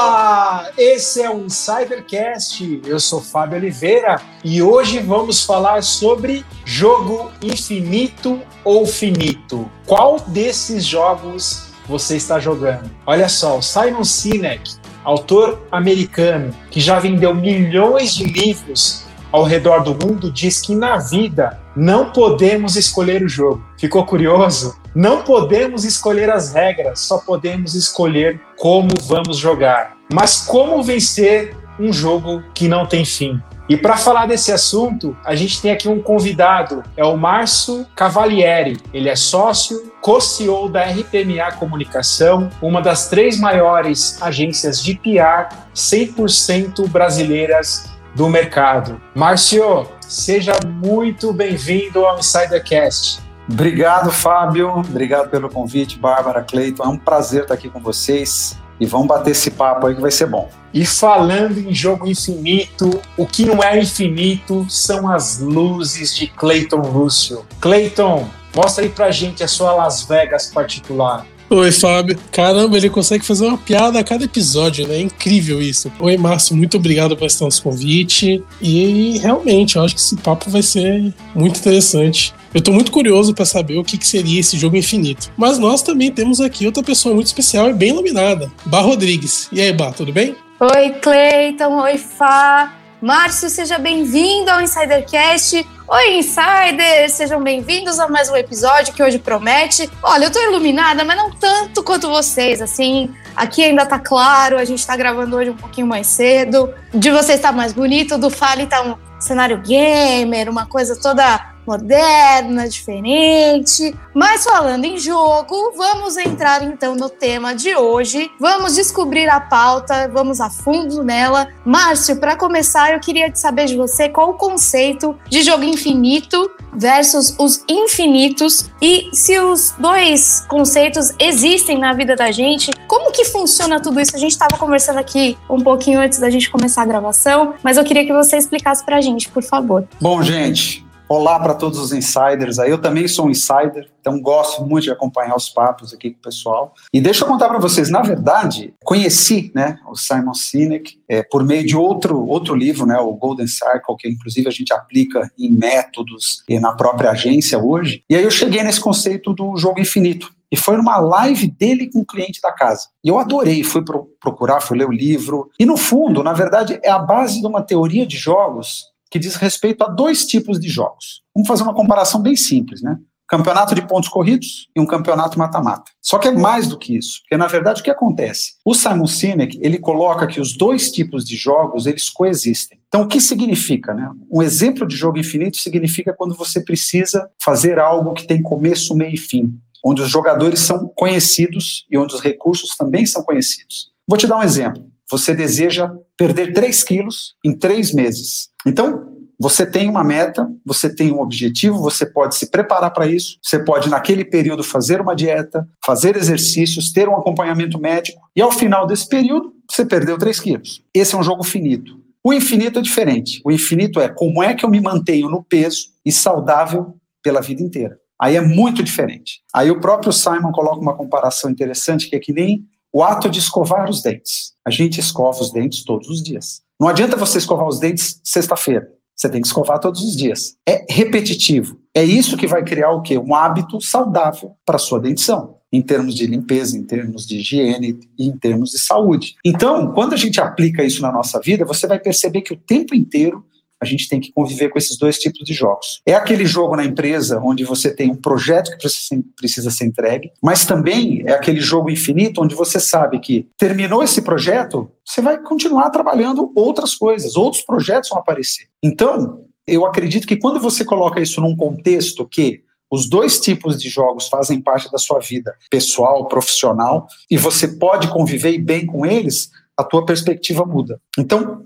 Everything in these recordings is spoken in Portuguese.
Olá, esse é o Insidercast. Eu sou Fábio Oliveira e hoje vamos falar sobre jogo infinito ou finito. Qual desses jogos você está jogando? Olha só, o Simon Sinek, autor americano que já vendeu milhões de livros ao redor do mundo, diz que na vida não podemos escolher o jogo. Ficou curioso? Não podemos escolher as regras, só podemos escolher como vamos jogar. Mas como vencer um jogo que não tem fim? E para falar desse assunto, a gente tem aqui um convidado, é o Márcio Cavalieri. Ele é sócio, co-CEO da RPMA Comunicação, uma das três maiores agências de PR 100% brasileiras do mercado. Márcio, seja muito bem-vindo ao Insidercast. Obrigado, Fábio. Obrigado pelo convite, Bárbara, Cleiton. É um prazer estar aqui com vocês e vamos bater esse papo aí que vai ser bom. E falando em jogo infinito, o que não é infinito são as luzes de Clayton Russell. Clayton, mostra aí pra gente a sua Las Vegas particular. Oi, Fábio. Caramba, ele consegue fazer uma piada a cada episódio, né? É incrível isso. Oi, Márcio, muito obrigado por esse nosso convite. E realmente, eu acho que esse papo vai ser muito interessante. Eu tô muito curioso para saber o que, que, seria esse jogo infinito. Mas nós também temos aqui outra pessoa muito especial e bem iluminada, Bar Rodrigues. E aí, Bar, tudo bem? Oi, Cleiton. Oi, Fá. Márcio, seja bem-vindo ao Insidercast. Oi, Insiders! Sejam bem-vindos a mais um episódio que hoje promete. Olha, eu tô iluminada, mas não tanto quanto vocês, assim. Aqui ainda tá claro, a gente tá gravando hoje um pouquinho mais cedo. De vocês tá mais bonito, do Fale tá um cenário gamer, uma coisa toda moderna, diferente. Mas falando em jogo, vamos entrar então no tema de hoje. Vamos descobrir a pauta, vamos a fundo nela. Márcio, para começar, eu queria saber de você qual o conceito de jogo infinito versus os infinitos e se os dois conceitos existem na vida da gente. Como que funciona tudo isso? A gente estava conversando aqui um pouquinho antes da gente começar a gravação, mas eu queria que você explicasse para a gente, por favor. Bom, gente, Olá para todos os insiders. Eu também sou um insider, então gosto muito de acompanhar os papos aqui com o pessoal. E deixa eu contar para vocês, na verdade, conheci, né, o Simon Sinek é, por meio de outro outro livro, né, o Golden Circle, que inclusive a gente aplica em métodos e na própria agência hoje. E aí eu cheguei nesse conceito do jogo infinito. E foi numa live dele com o um cliente da casa. E eu adorei, fui pro procurar, fui ler o livro. E no fundo, na verdade, é a base de uma teoria de jogos que diz respeito a dois tipos de jogos. Vamos fazer uma comparação bem simples, né? Campeonato de pontos corridos e um campeonato mata-mata. Só que é mais do que isso, porque na verdade o que acontece? O Simon Sinek, ele coloca que os dois tipos de jogos, eles coexistem. Então o que significa, né? Um exemplo de jogo infinito significa quando você precisa fazer algo que tem começo, meio e fim, onde os jogadores são conhecidos e onde os recursos também são conhecidos. Vou te dar um exemplo. Você deseja perder 3 quilos em 3 meses. Então, você tem uma meta, você tem um objetivo, você pode se preparar para isso, você pode, naquele período, fazer uma dieta, fazer exercícios, ter um acompanhamento médico, e ao final desse período, você perdeu 3 quilos. Esse é um jogo finito. O infinito é diferente. O infinito é como é que eu me mantenho no peso e saudável pela vida inteira. Aí é muito diferente. Aí o próprio Simon coloca uma comparação interessante, que é que nem o ato de escovar os dentes. A gente escova os dentes todos os dias. Não adianta você escovar os dentes sexta-feira. Você tem que escovar todos os dias. É repetitivo. É isso que vai criar o quê? Um hábito saudável para a sua dentição, em termos de limpeza, em termos de higiene e em termos de saúde. Então, quando a gente aplica isso na nossa vida, você vai perceber que o tempo inteiro a gente tem que conviver com esses dois tipos de jogos. É aquele jogo na empresa onde você tem um projeto que precisa ser entregue, mas também é aquele jogo infinito onde você sabe que terminou esse projeto, você vai continuar trabalhando outras coisas, outros projetos vão aparecer. Então, eu acredito que quando você coloca isso num contexto que os dois tipos de jogos fazem parte da sua vida pessoal, profissional, e você pode conviver bem com eles, a tua perspectiva muda. Então,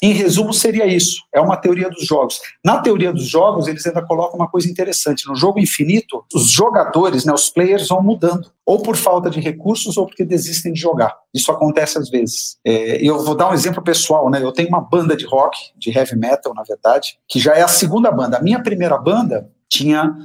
em, resumo, seria isso. É uma teoria dos jogos. Na teoria dos jogos, eles ainda colocam uma coisa interessante. No jogo infinito, os jogadores, né, os players, vão mudando. Ou por falta de recursos, ou porque desistem de jogar. Isso acontece às vezes. É, eu vou dar um exemplo pessoal. Né? Eu tenho uma banda de rock, de heavy metal, na verdade, que já é a segunda banda. A minha primeira banda tinha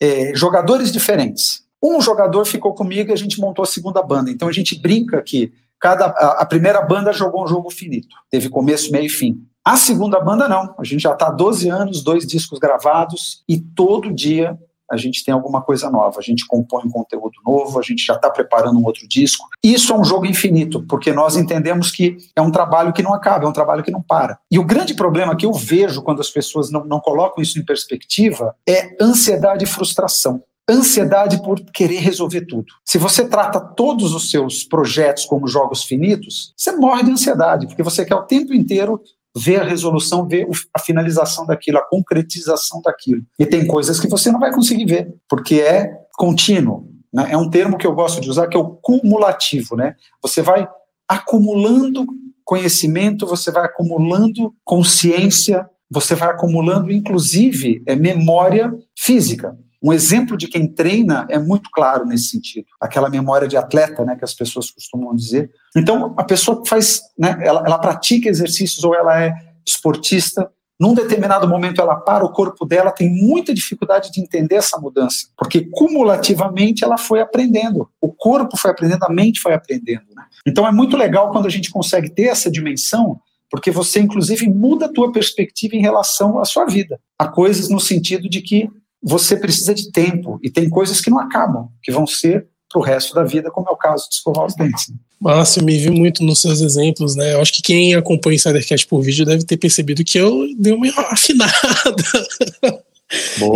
é, jogadores diferentes. Um jogador ficou comigo e a gente montou a segunda banda. Então a gente brinca que cada a, a primeira banda jogou um jogo finito, teve começo, meio e fim. A segunda banda não, a gente já está há 12 anos, dois discos gravados e todo dia a gente tem alguma coisa nova, a gente compõe um conteúdo novo, a gente já está preparando um outro disco. Isso é um jogo infinito, porque nós entendemos que é um trabalho que não acaba, é um trabalho que não para. E o grande problema que eu vejo quando as pessoas não, não colocam isso em perspectiva é ansiedade e frustração ansiedade por querer resolver tudo. Se você trata todos os seus projetos como jogos finitos, você morre de ansiedade, porque você quer o tempo inteiro ver a resolução, ver a finalização daquilo, a concretização daquilo. E tem coisas que você não vai conseguir ver, porque é contínuo. Né? É um termo que eu gosto de usar, que é o cumulativo. Né? Você vai acumulando conhecimento, você vai acumulando consciência, você vai acumulando, inclusive, é, memória física. Um exemplo de quem treina é muito claro nesse sentido. Aquela memória de atleta, né, que as pessoas costumam dizer. Então, a pessoa faz, né, ela, ela pratica exercícios ou ela é esportista, num determinado momento ela para, o corpo dela tem muita dificuldade de entender essa mudança, porque cumulativamente ela foi aprendendo, o corpo foi aprendendo, a mente foi aprendendo. Né? Então é muito legal quando a gente consegue ter essa dimensão, porque você inclusive muda a tua perspectiva em relação à sua vida. Há coisas no sentido de que você precisa de tempo e tem coisas que não acabam, que vão ser para o resto da vida, como é o caso de escovar os dentes. Márcio, me vi muito nos seus exemplos, né? Eu acho que quem acompanha o Insidercast por vídeo deve ter percebido que eu dei uma afinada.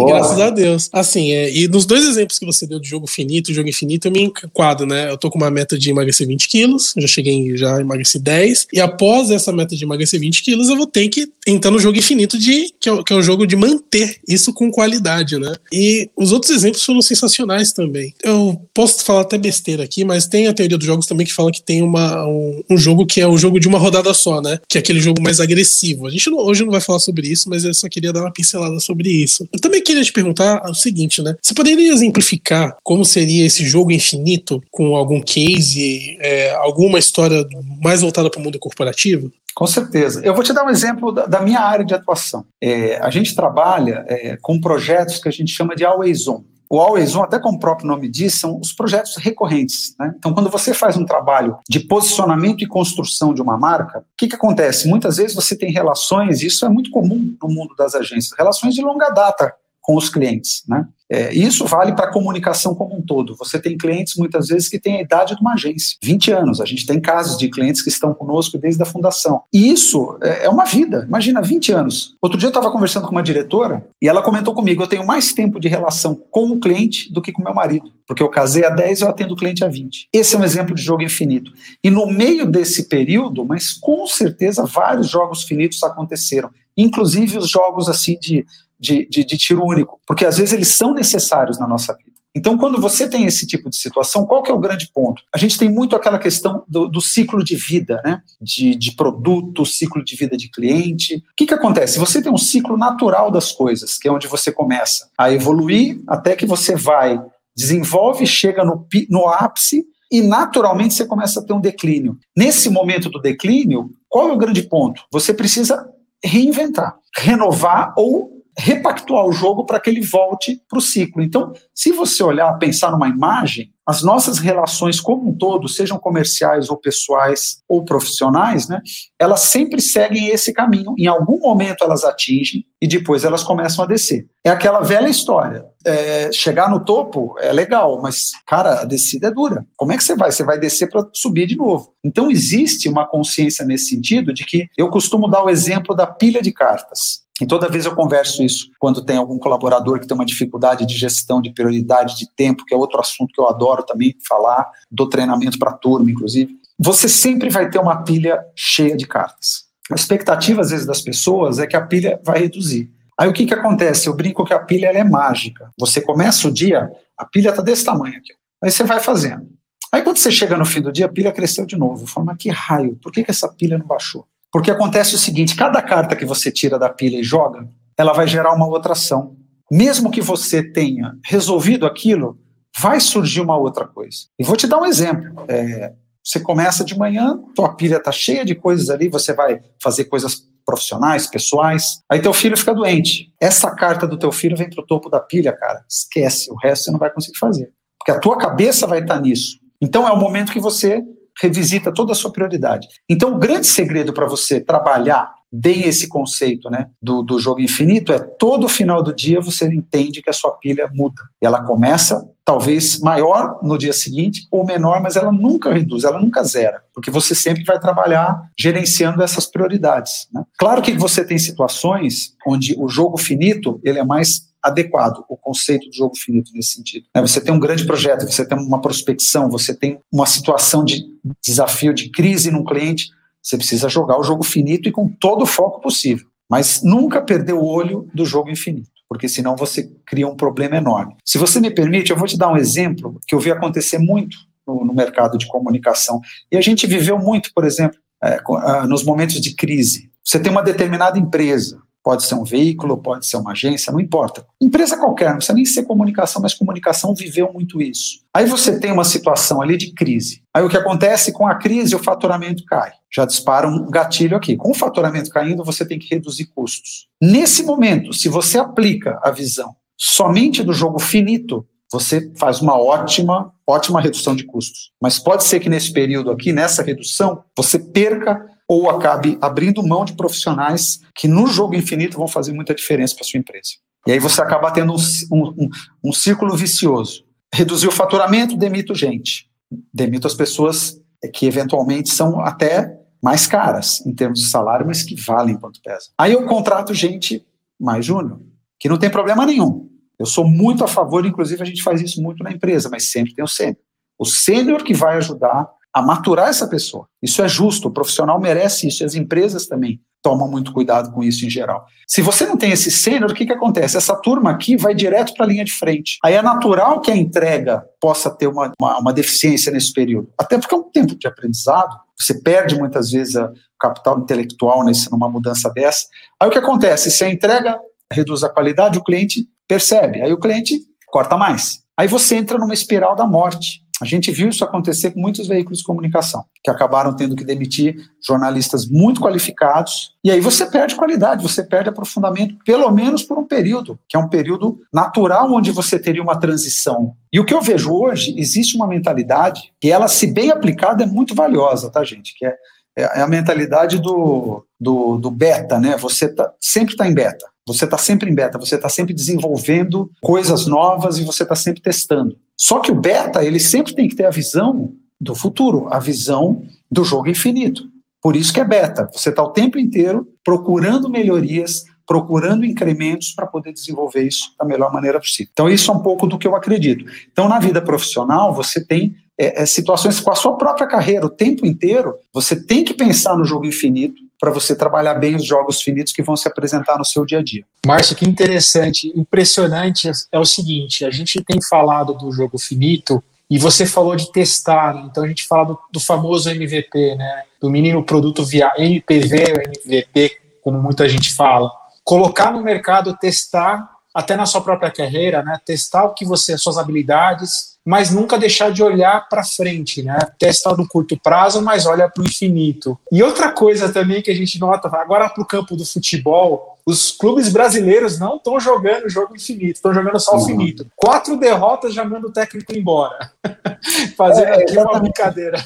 Graças a Deus. Assim, é, e nos dois exemplos que você deu de jogo finito, jogo infinito, eu me enquadro, né? Eu tô com uma meta de emagrecer 20 quilos, já cheguei, já emagreci 10, e após essa meta de emagrecer 20 quilos, eu vou ter que entrar no jogo infinito, de, que, é, que é o jogo de manter isso com qualidade, né? E os outros exemplos foram sensacionais também. Eu posso falar até besteira aqui, mas tem a teoria dos jogos também que fala que tem uma, um, um jogo que é o jogo de uma rodada só, né? Que é aquele jogo mais agressivo. A gente não, hoje não vai falar sobre isso, mas eu só queria dar uma pincelada sobre isso. Eu também queria te perguntar o seguinte, né? Você poderia exemplificar como seria esse jogo infinito com algum case, é, alguma história mais voltada para o mundo corporativo? Com certeza. Eu vou te dar um exemplo da, da minha área de atuação. É, a gente trabalha é, com projetos que a gente chama de Always On. O Always On, até como o próprio nome diz, são os projetos recorrentes. Né? Então, quando você faz um trabalho de posicionamento e construção de uma marca, o que, que acontece? Muitas vezes você tem relações, e isso é muito comum no mundo das agências, relações de longa data com os clientes. Né? É, isso vale para a comunicação como um todo. Você tem clientes, muitas vezes, que têm a idade de uma agência, 20 anos. A gente tem casos de clientes que estão conosco desde a fundação. E isso é, é uma vida. Imagina, 20 anos. Outro dia eu estava conversando com uma diretora e ela comentou comigo: eu tenho mais tempo de relação com o cliente do que com meu marido. Porque eu casei há 10 e eu atendo o cliente há 20. Esse é um exemplo de jogo infinito. E no meio desse período, mas com certeza vários jogos finitos aconteceram. Inclusive os jogos assim de de, de, de tiro único, porque às vezes eles são necessários na nossa vida. Então, quando você tem esse tipo de situação, qual que é o grande ponto? A gente tem muito aquela questão do, do ciclo de vida, né? De, de, produto, ciclo de vida de cliente. O que, que acontece? Você tem um ciclo natural das coisas, que é onde você começa a evoluir até que você vai, desenvolve, chega no, no ápice e naturalmente você começa a ter um declínio. Nesse momento do declínio, qual é o grande ponto? Você precisa reinventar, renovar ou repactuar o jogo para que ele volte para o ciclo. Então, se você olhar, pensar numa imagem, as nossas relações como um todo, sejam comerciais ou pessoais ou profissionais, né, elas sempre seguem esse caminho. Em algum momento elas atingem e depois elas começam a descer. É aquela velha história. É, chegar no topo é legal, mas, cara, a descida é dura. Como é que você vai? Você vai descer para subir de novo. Então, existe uma consciência nesse sentido de que eu costumo dar o exemplo da pilha de cartas. E toda vez eu converso isso quando tem algum colaborador que tem uma dificuldade de gestão de prioridade de tempo, que é outro assunto que eu adoro também falar, do treinamento para turma, inclusive. Você sempre vai ter uma pilha cheia de cartas. A expectativa, às vezes, das pessoas é que a pilha vai reduzir. Aí o que, que acontece? Eu brinco que a pilha é mágica. Você começa o dia, a pilha está desse tamanho aqui. Aí você vai fazendo. Aí quando você chega no fim do dia, a pilha cresceu de novo. Fala, mas que raio, por que, que essa pilha não baixou? Porque acontece o seguinte: cada carta que você tira da pilha e joga, ela vai gerar uma outra ação. Mesmo que você tenha resolvido aquilo, vai surgir uma outra coisa. E vou te dar um exemplo. É, você começa de manhã, tua pilha está cheia de coisas ali, você vai fazer coisas profissionais, pessoais. Aí teu filho fica doente. Essa carta do teu filho vem para o topo da pilha, cara. Esquece, o resto você não vai conseguir fazer. Porque a tua cabeça vai estar tá nisso. Então é o momento que você revisita toda a sua prioridade. Então, o grande segredo para você trabalhar bem esse conceito né, do, do jogo infinito é todo final do dia você entende que a sua pilha muda. Ela começa talvez maior no dia seguinte ou menor, mas ela nunca reduz, ela nunca zera, porque você sempre vai trabalhar gerenciando essas prioridades. Né? Claro que você tem situações onde o jogo finito ele é mais adequado o conceito do jogo finito nesse sentido. Né? Você tem um grande projeto, você tem uma prospecção, você tem uma situação de desafio, de crise num cliente, você precisa jogar o jogo finito e com todo o foco possível. Mas nunca perder o olho do jogo infinito, porque senão você cria um problema enorme. Se você me permite, eu vou te dar um exemplo que eu vi acontecer muito no, no mercado de comunicação. E a gente viveu muito, por exemplo, é, nos momentos de crise. Você tem uma determinada empresa, Pode ser um veículo, pode ser uma agência, não importa. Empresa qualquer, não precisa nem ser comunicação, mas comunicação viveu muito isso. Aí você tem uma situação ali de crise. Aí o que acontece com a crise, o faturamento cai. Já dispara um gatilho aqui. Com o faturamento caindo, você tem que reduzir custos. Nesse momento, se você aplica a visão somente do jogo finito, você faz uma ótima, ótima redução de custos. Mas pode ser que nesse período aqui, nessa redução, você perca ou acabe abrindo mão de profissionais que no jogo infinito vão fazer muita diferença para sua empresa. E aí você acaba tendo um, um, um círculo vicioso. Reduzir o faturamento, demito gente. Demito as pessoas que eventualmente são até mais caras em termos de salário, mas que valem quanto pesa. Aí eu contrato gente mais júnior, que não tem problema nenhum. Eu sou muito a favor, inclusive a gente faz isso muito na empresa, mas sempre tem o sênior. O sênior que vai ajudar a maturar essa pessoa. Isso é justo, o profissional merece isso, e as empresas também tomam muito cuidado com isso em geral. Se você não tem esse sênior, o que, que acontece? Essa turma aqui vai direto para a linha de frente. Aí é natural que a entrega possa ter uma, uma, uma, deficiência nesse período. Até porque é um tempo de aprendizado, você perde muitas vezes o capital intelectual nesse, numa mudança dessa. Aí o que acontece? Se a entrega reduz a qualidade, o cliente percebe, aí o cliente corta mais. Aí você entra numa espiral da morte. A gente viu isso acontecer com muitos veículos de comunicação, que acabaram tendo que demitir jornalistas muito qualificados, e aí você perde qualidade, você perde aprofundamento, pelo menos por um período, que é um período natural onde você teria uma transição. E o que eu vejo hoje, existe uma mentalidade que ela, se bem aplicada, é muito valiosa, tá, gente? Que é, é a mentalidade do, do, do beta, né? Você tá, sempre está em beta. Você está sempre em beta, você está sempre desenvolvendo coisas novas e você está sempre testando. Só que o beta, ele sempre tem que ter a visão do futuro, a visão do jogo infinito. Por isso que é beta. Você está o tempo inteiro procurando melhorias, procurando incrementos para poder desenvolver isso da melhor maneira possível. Então, isso é um pouco do que eu acredito. Então, na vida profissional, você tem é, é, situações com a sua própria carreira, o tempo inteiro, você tem que pensar no jogo infinito para você trabalhar bem os jogos finitos que vão se apresentar no seu dia a dia. Márcio, que interessante, impressionante é o seguinte: a gente tem falado do jogo finito e você falou de testar, né? então a gente fala do, do, famoso MVP, né? Do menino produto via MPV MVP, como muita gente fala. Colocar no mercado, testar até na sua própria carreira, né? Testar o que você, suas habilidades, mas nunca deixar de olhar para frente, né? Testar no curto prazo, mas olha para o infinito. E outra coisa também que a gente nota, agora para o campo do futebol, os clubes brasileiros não estão jogando o jogo infinito, estão jogando só o uhum. finito. Quatro derrotas já manda o técnico embora. Fazendo é, aqui uma brincadeira.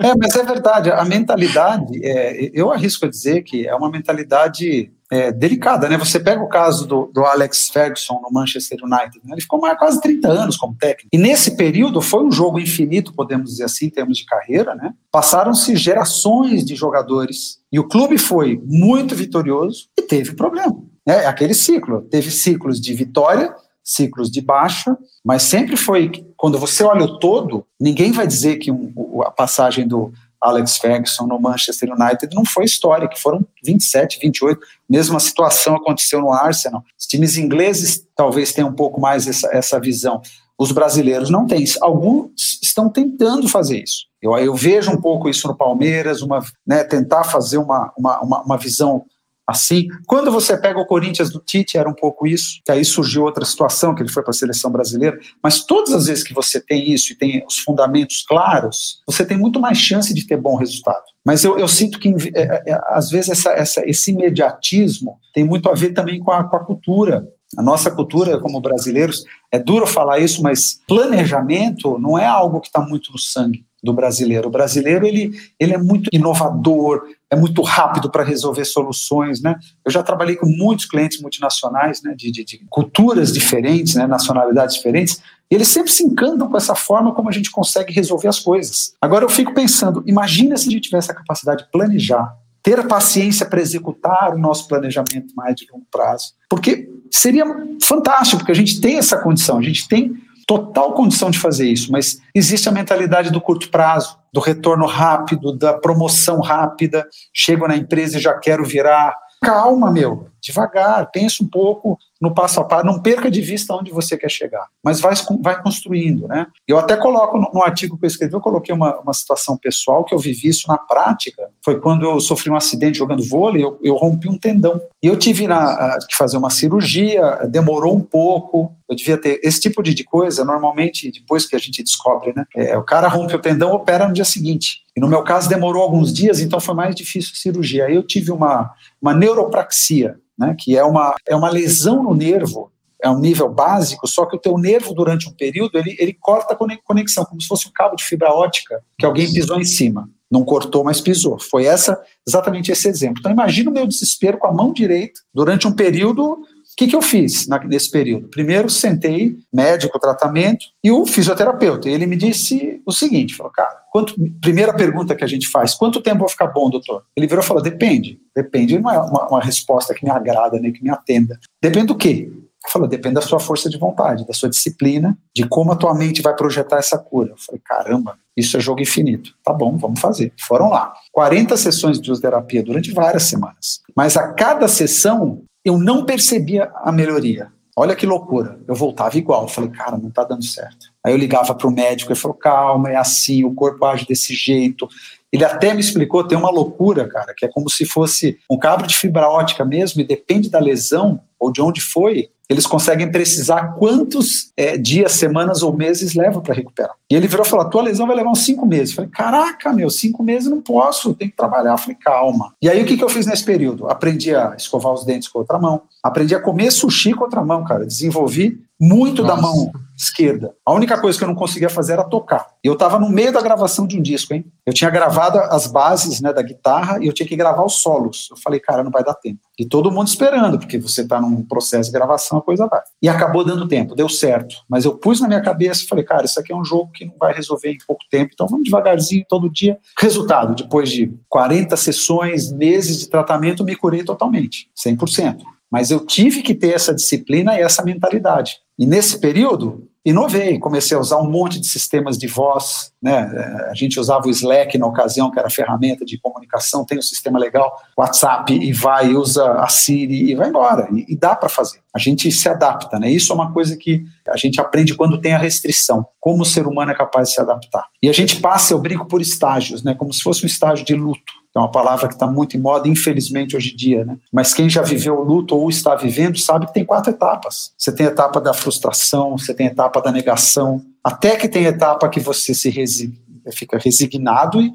É, mas é verdade, a mentalidade, é, eu arrisco a dizer que é uma mentalidade é, delicada, né? Você pega o caso do, do Alex Ferguson no Manchester United, né? ele ficou mais quase 30 anos como técnico. E nesse período foi um jogo infinito, podemos dizer assim, em termos de carreira, né? Passaram-se gerações de jogadores e o clube foi muito vitorioso e teve problema. Né? É aquele ciclo, teve ciclos de vitória, ciclos de baixa, mas sempre foi, quando você olha o todo, ninguém vai dizer que um, a passagem do Alex Ferguson no Manchester United não foi história, que foram 27, 28. Mesma situação aconteceu no Arsenal. Os times ingleses talvez tenham um pouco mais essa, essa visão. Os brasileiros não têm. Alguns estão tentando fazer isso. Eu, eu vejo um pouco isso no Palmeiras, uma, né, tentar fazer uma, uma, uma, uma visão assim. Quando você pega o Corinthians do Tite, era um pouco isso, que aí surgiu outra situação, que ele foi para a seleção brasileira, mas todas as vezes que você tem isso e tem os fundamentos claros, você tem muito mais chance de ter bom resultado. Mas eu, eu sinto que, é, é, às vezes, essa, essa, esse imediatismo tem muito a ver também com a, com a cultura. A nossa cultura, como brasileiros, é duro falar isso, mas planejamento não é algo que está muito no sangue. do brasileiro. O brasileiro ele, ele é muito inovador, é muito rápido para resolver soluções, né? Eu já trabalhei com muitos clientes multinacionais, né, de, de, de culturas diferentes, né, nacionalidades diferentes, e eles sempre se encantam com essa forma como a gente consegue resolver as coisas. Agora eu fico pensando, imagina se a gente tivesse a capacidade de planejar, ter a paciência para executar o nosso planejamento mais de longo prazo, porque seria fantástico, porque a gente tem essa condição, a gente tem total condição de fazer isso, mas existe a mentalidade do curto prazo, do retorno rápido, da promoção rápida. Chego na empresa e já quero virar. Calma, meu, devagar, pensa um pouco no passo a passo, não perca de vista onde você quer chegar, mas vai, vai construindo, né? Eu até coloco no, no artigo que eu escrevi, eu coloquei uma, uma situação pessoal que eu vivi isso na prática, foi quando eu sofri um acidente jogando vôlei, eu, eu rompi um tendão, e eu tive na, que fazer uma cirurgia, demorou um pouco, eu devia ter, esse tipo de, de coisa, normalmente, depois que a gente descobre, né, é, o cara rompe o tendão, opera no dia seguinte, e no meu caso demorou alguns dias, então foi mais difícil a cirurgia, aí eu tive uma, uma neuropraxia, né, que é uma, é uma lesão no nervo, é um nível básico, só que o teu nervo, durante um período, ele, ele corta a conexão, como se fosse um cabo de fibra ótica que alguém pisou em cima. Não cortou, mas pisou. Foi essa exatamente esse exemplo. Então, imagina o meu desespero com a mão direita durante um período que, que eu fiz nesse período? Primeiro, sentei, médico, tratamento, e o fisioterapeuta. Ele me disse o seguinte: falou, cara, quanto, primeira pergunta que a gente faz, quanto tempo vou ficar bom, doutor? Ele virou e falou: depende. Depende não é uma, uma resposta que me agrada, nem que me atenda. Depende do quê? Ele falou, depende da sua força de vontade, da sua disciplina, de como a tua mente vai projetar essa cura. Eu falei, caramba, isso é jogo infinito. Tá bom, vamos fazer. Foram lá. 40 sessões de fisioterapia durante várias semanas. Mas a cada sessão, eu não percebia a melhoria. Olha que loucura. Eu voltava igual. Eu falei, cara, não está dando certo. Aí eu ligava para o médico e falou, calma, é assim, o corpo age desse jeito. Ele até me explicou, tem uma loucura, cara, que é como se fosse um cabo de fibra ótica mesmo, e depende da lesão ou de onde foi, eles conseguem precisar quantos é, dias, semanas ou meses leva para recuperar. E ele virou e falou: a tua lesão vai levar uns cinco meses. Eu falei: caraca, meu, cinco meses não posso, tem que trabalhar. Eu falei: calma. E aí o que, que eu fiz nesse período? Aprendi a escovar os dentes com outra mão, aprendi a comer sushi com outra mão, cara. Desenvolvi muito Nossa. da mão esquerda. A única coisa que eu não conseguia fazer era tocar. Eu estava no meio da gravação de um disco, hein? Eu tinha gravado as bases né, da guitarra e eu tinha que gravar os solos. Eu falei, cara, não vai dar tempo. E todo mundo esperando, porque você está num processo de gravação, a coisa vai. E acabou dando tempo, deu certo. Mas eu pus na minha cabeça e falei, cara, isso aqui é um jogo que não vai resolver em pouco tempo, então vamos devagarzinho, todo dia. Resultado, depois de 40 sessões, meses de tratamento, me curei totalmente, 100%. Mas eu tive que ter essa disciplina e essa mentalidade. E nesse período, inovei, comecei a usar um monte de sistemas de voz, né? A gente usava o Slack na ocasião, que era ferramenta de comunicação, tem um sistema legal, WhatsApp e vai, usa a Siri e vai embora. E, e dá para fazer. A gente se adapta, né? Isso é uma coisa que a gente aprende quando tem a restrição, como o ser humano é capaz de se adaptar. E a gente passa, eu brinco por estágios, né? Como se fosse um estágio de luto. É uma palavra que está muito em moda, infelizmente, hoje em dia. Né? Mas quem já viveu o luto ou está vivendo sabe que tem quatro etapas. Você tem a etapa da frustração, você tem a etapa da negação, até que tem a etapa que você se resi fica resignado e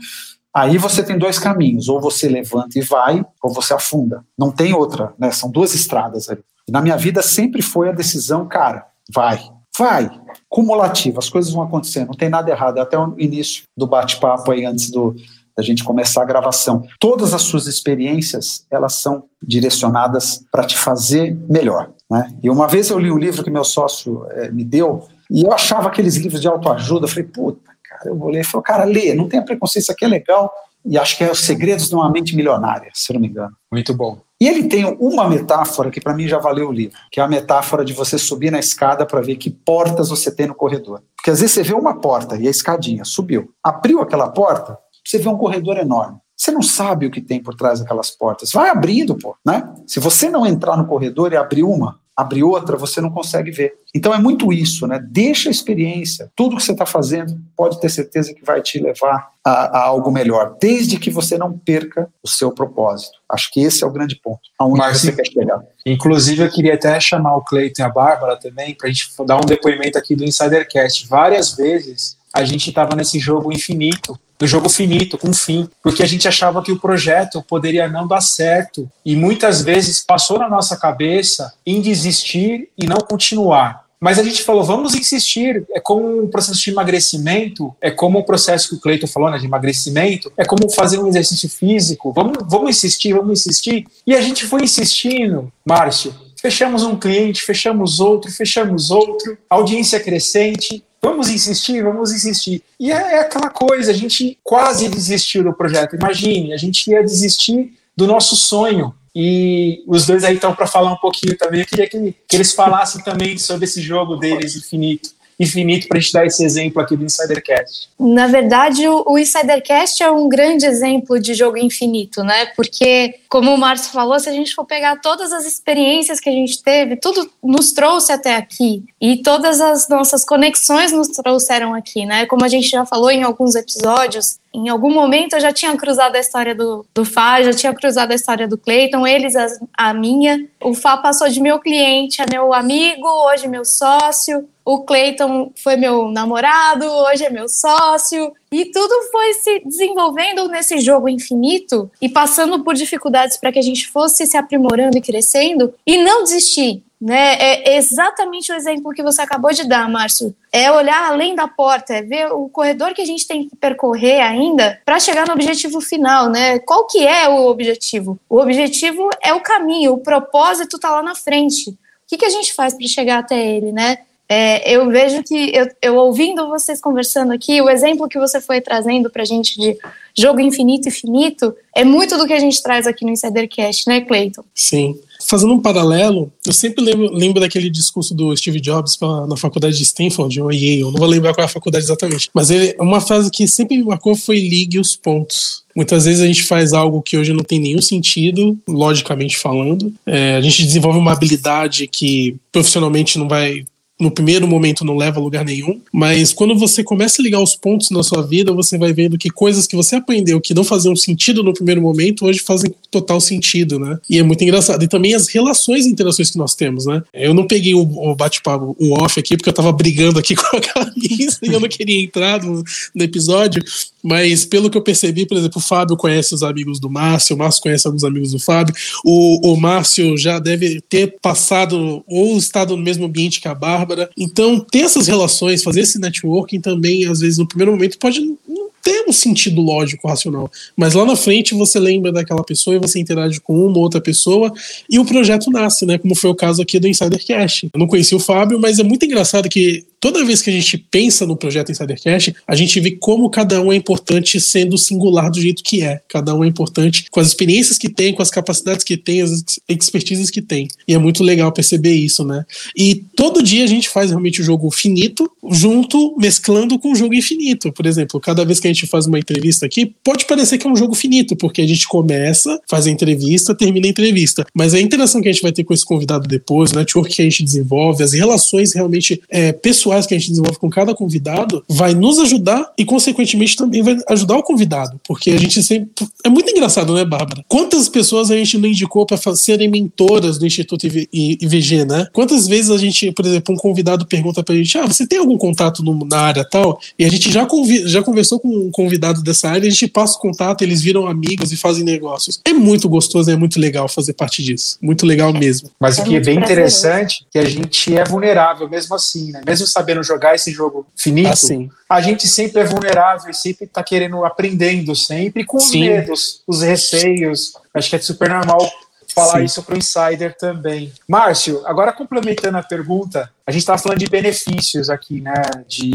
aí você tem dois caminhos, ou você levanta e vai, ou você afunda. Não tem outra, né? São duas estradas ali. E na minha vida sempre foi a decisão, cara, vai, vai, cumulativo, as coisas vão acontecer, não tem nada errado. Até o início do bate-papo aí, antes do, da gente começar a gravação. Todas as suas experiências, elas são direcionadas para te fazer melhor. Né? E uma vez eu li um livro que meu sócio é, me deu, e eu achava aqueles livros de autoajuda, eu falei, puta, cara, eu vou ler. Ele falou, cara, lê, não tenha preconceito, isso aqui é legal. E acho que é Os Segredos de uma Mente Milionária, se não me engano. Muito bom. E ele tem uma metáfora que para mim já valeu o livro, que é a metáfora de você subir na escada para ver que portas você tem no corredor. Porque às vezes você vê uma porta e a escadinha subiu. Abriu aquela porta, você vê um corredor enorme. Você não sabe o que tem por trás daquelas portas. Vai abrindo, pô, né? Se você não entrar no corredor e abrir uma, abrir outra, você não consegue ver. Então é muito isso, né? Deixa a experiência. Tudo que você está fazendo pode ter certeza que vai te levar a, a, algo melhor, desde que você não perca o seu propósito. Acho que esse é o grande ponto, aonde Marcio, você quer chegar. Inclusive, eu queria até chamar o Cleiton e a Bárbara também para a gente dar um depoimento aqui do Insidercast. Várias vezes a gente estava nesse jogo infinito, no jogo finito, com fim, porque a gente achava que o projeto poderia não dar certo e muitas vezes passou na nossa cabeça em desistir e não continuar. Mas a gente falou, vamos insistir. É como um processo de emagrecimento, é como o processo que o Cleiton falou, né, de emagrecimento, é como fazer um exercício físico. Vamos, vamos insistir, vamos insistir. E a gente foi insistindo, Márcio. Fechamos um cliente, fechamos outro, fechamos outro, audiência crescente, Vamos insistir, vamos insistir. E é, é, aquela coisa, a gente quase desistiu do projeto. Imagine, a gente ia desistir do nosso sonho. E os dois aí estão para falar um pouquinho também. Eu queria que, que eles falassem também sobre esse jogo deles infinito infinito para a gente dar esse exemplo aqui do Insidercast. Na verdade, o, o Insidercast é um grande exemplo de jogo infinito, né? Porque, como o Márcio falou, se a gente for pegar todas as experiências que a gente teve, tudo nos trouxe até aqui. E todas as nossas conexões nos trouxeram aqui, né? Como a gente já falou em alguns episódios, em algum momento eu já tinha cruzado a história do, do Fá, já tinha cruzado a história do Cleiton, eles a, a minha. O Fá passou de meu cliente a meu amigo, hoje meu sócio. O Cleiton foi meu namorado, hoje é meu sócio. E tudo foi se desenvolvendo nesse jogo infinito e passando por dificuldades para que a gente fosse se aprimorando e crescendo e não desistir né? É exatamente o exemplo que você acabou de dar, Márcio. É olhar além da porta, é ver o corredor que a gente tem que percorrer ainda para chegar no objetivo final, né? Qual que é o objetivo? O objetivo é o caminho, o propósito está lá na frente. O que, que a gente faz para chegar até ele, né? É, eu vejo que, eu, eu, ouvindo vocês conversando aqui, o exemplo que você foi trazendo para a gente de jogo infinito e finito é muito do que a gente traz aqui no Insidercast, né, Cleiton? Sim fazendo um paralelo, eu sempre lembro, lembro daquele discurso do Steve Jobs pra, na faculdade de Stanford, ou Yale, não vou lembrar qual é a faculdade exatamente, mas ele, uma frase que sempre me marcou foi ligue os pontos. Muitas vezes a gente faz algo que hoje não tem nenhum sentido, logicamente falando. É, a gente desenvolve uma habilidade que profissionalmente não vai no primeiro momento não leva a lugar nenhum, mas quando você começa a ligar os pontos na sua vida, você vai vendo que coisas que você aprendeu que não faziam sentido no primeiro momento, hoje fazem total sentido, né? E é muito engraçado. E também as relações e interações que nós temos, né? Eu não peguei o, bate-papo, o off aqui, porque eu tava brigando aqui com a camisa e eu não queria entrar no, no episódio, mas pelo que eu percebi, por exemplo, o Fábio conhece os amigos do Márcio, o Márcio conhece alguns amigos do Fábio, o, o Márcio já deve ter passado ou estado no mesmo ambiente que a Bárbara. Então, ter essas relações, fazer esse networking também, às vezes, no primeiro momento, pode não ter um sentido lógico, racional. Mas lá na frente você lembra daquela pessoa e você interage com uma ou outra pessoa e o projeto nasce, né? Como foi o caso aqui do Insider Cash. Eu não conheci o Fábio, mas é muito engraçado que toda vez que a gente pensa no projeto Insider Cash, a gente vê como cada um é importante sendo singular do jeito que é. Cada um é importante com as experiências que tem, com as capacidades que tem, as expertises que tem. E é muito legal perceber isso, né? E todo dia a gente faz realmente o jogo finito junto, mesclando com o jogo infinito. Por exemplo, cada vez que a gente faz uma entrevista aqui, pode parecer que é um jogo finito, porque a gente começa, faz a entrevista, termina a entrevista. Mas a interação que a gente vai ter com esse convidado depois, o network que a gente desenvolve, as relações realmente é, pessoais que a gente desenvolve com cada convidado, vai nos ajudar e, consequentemente, também vai ajudar o convidado. Porque a gente sempre. É muito engraçado, né, Bárbara? Quantas pessoas a gente não indicou para serem mentoras do Instituto IVG, né? Quantas vezes a gente, por exemplo, um convidado pergunta pra gente: ah, você tem algum contato no, na área tal? E a gente já, já conversou com um convidado dessa área, a gente passa o contato, eles viram amigos e fazem negócios. É muito gostoso, é muito legal fazer parte disso. Muito legal mesmo. Mas o que é bem interessante que a gente é vulnerável mesmo assim, né? Mesmo sabendo jogar esse jogo finito, assim. a gente sempre é vulnerável sempre está querendo, aprendendo sempre, com os Sim. medos, os receios. Acho que é super normal falar Sim. isso para o insider também. Márcio, agora complementando a pergunta, a gente está falando de benefícios aqui, né, de,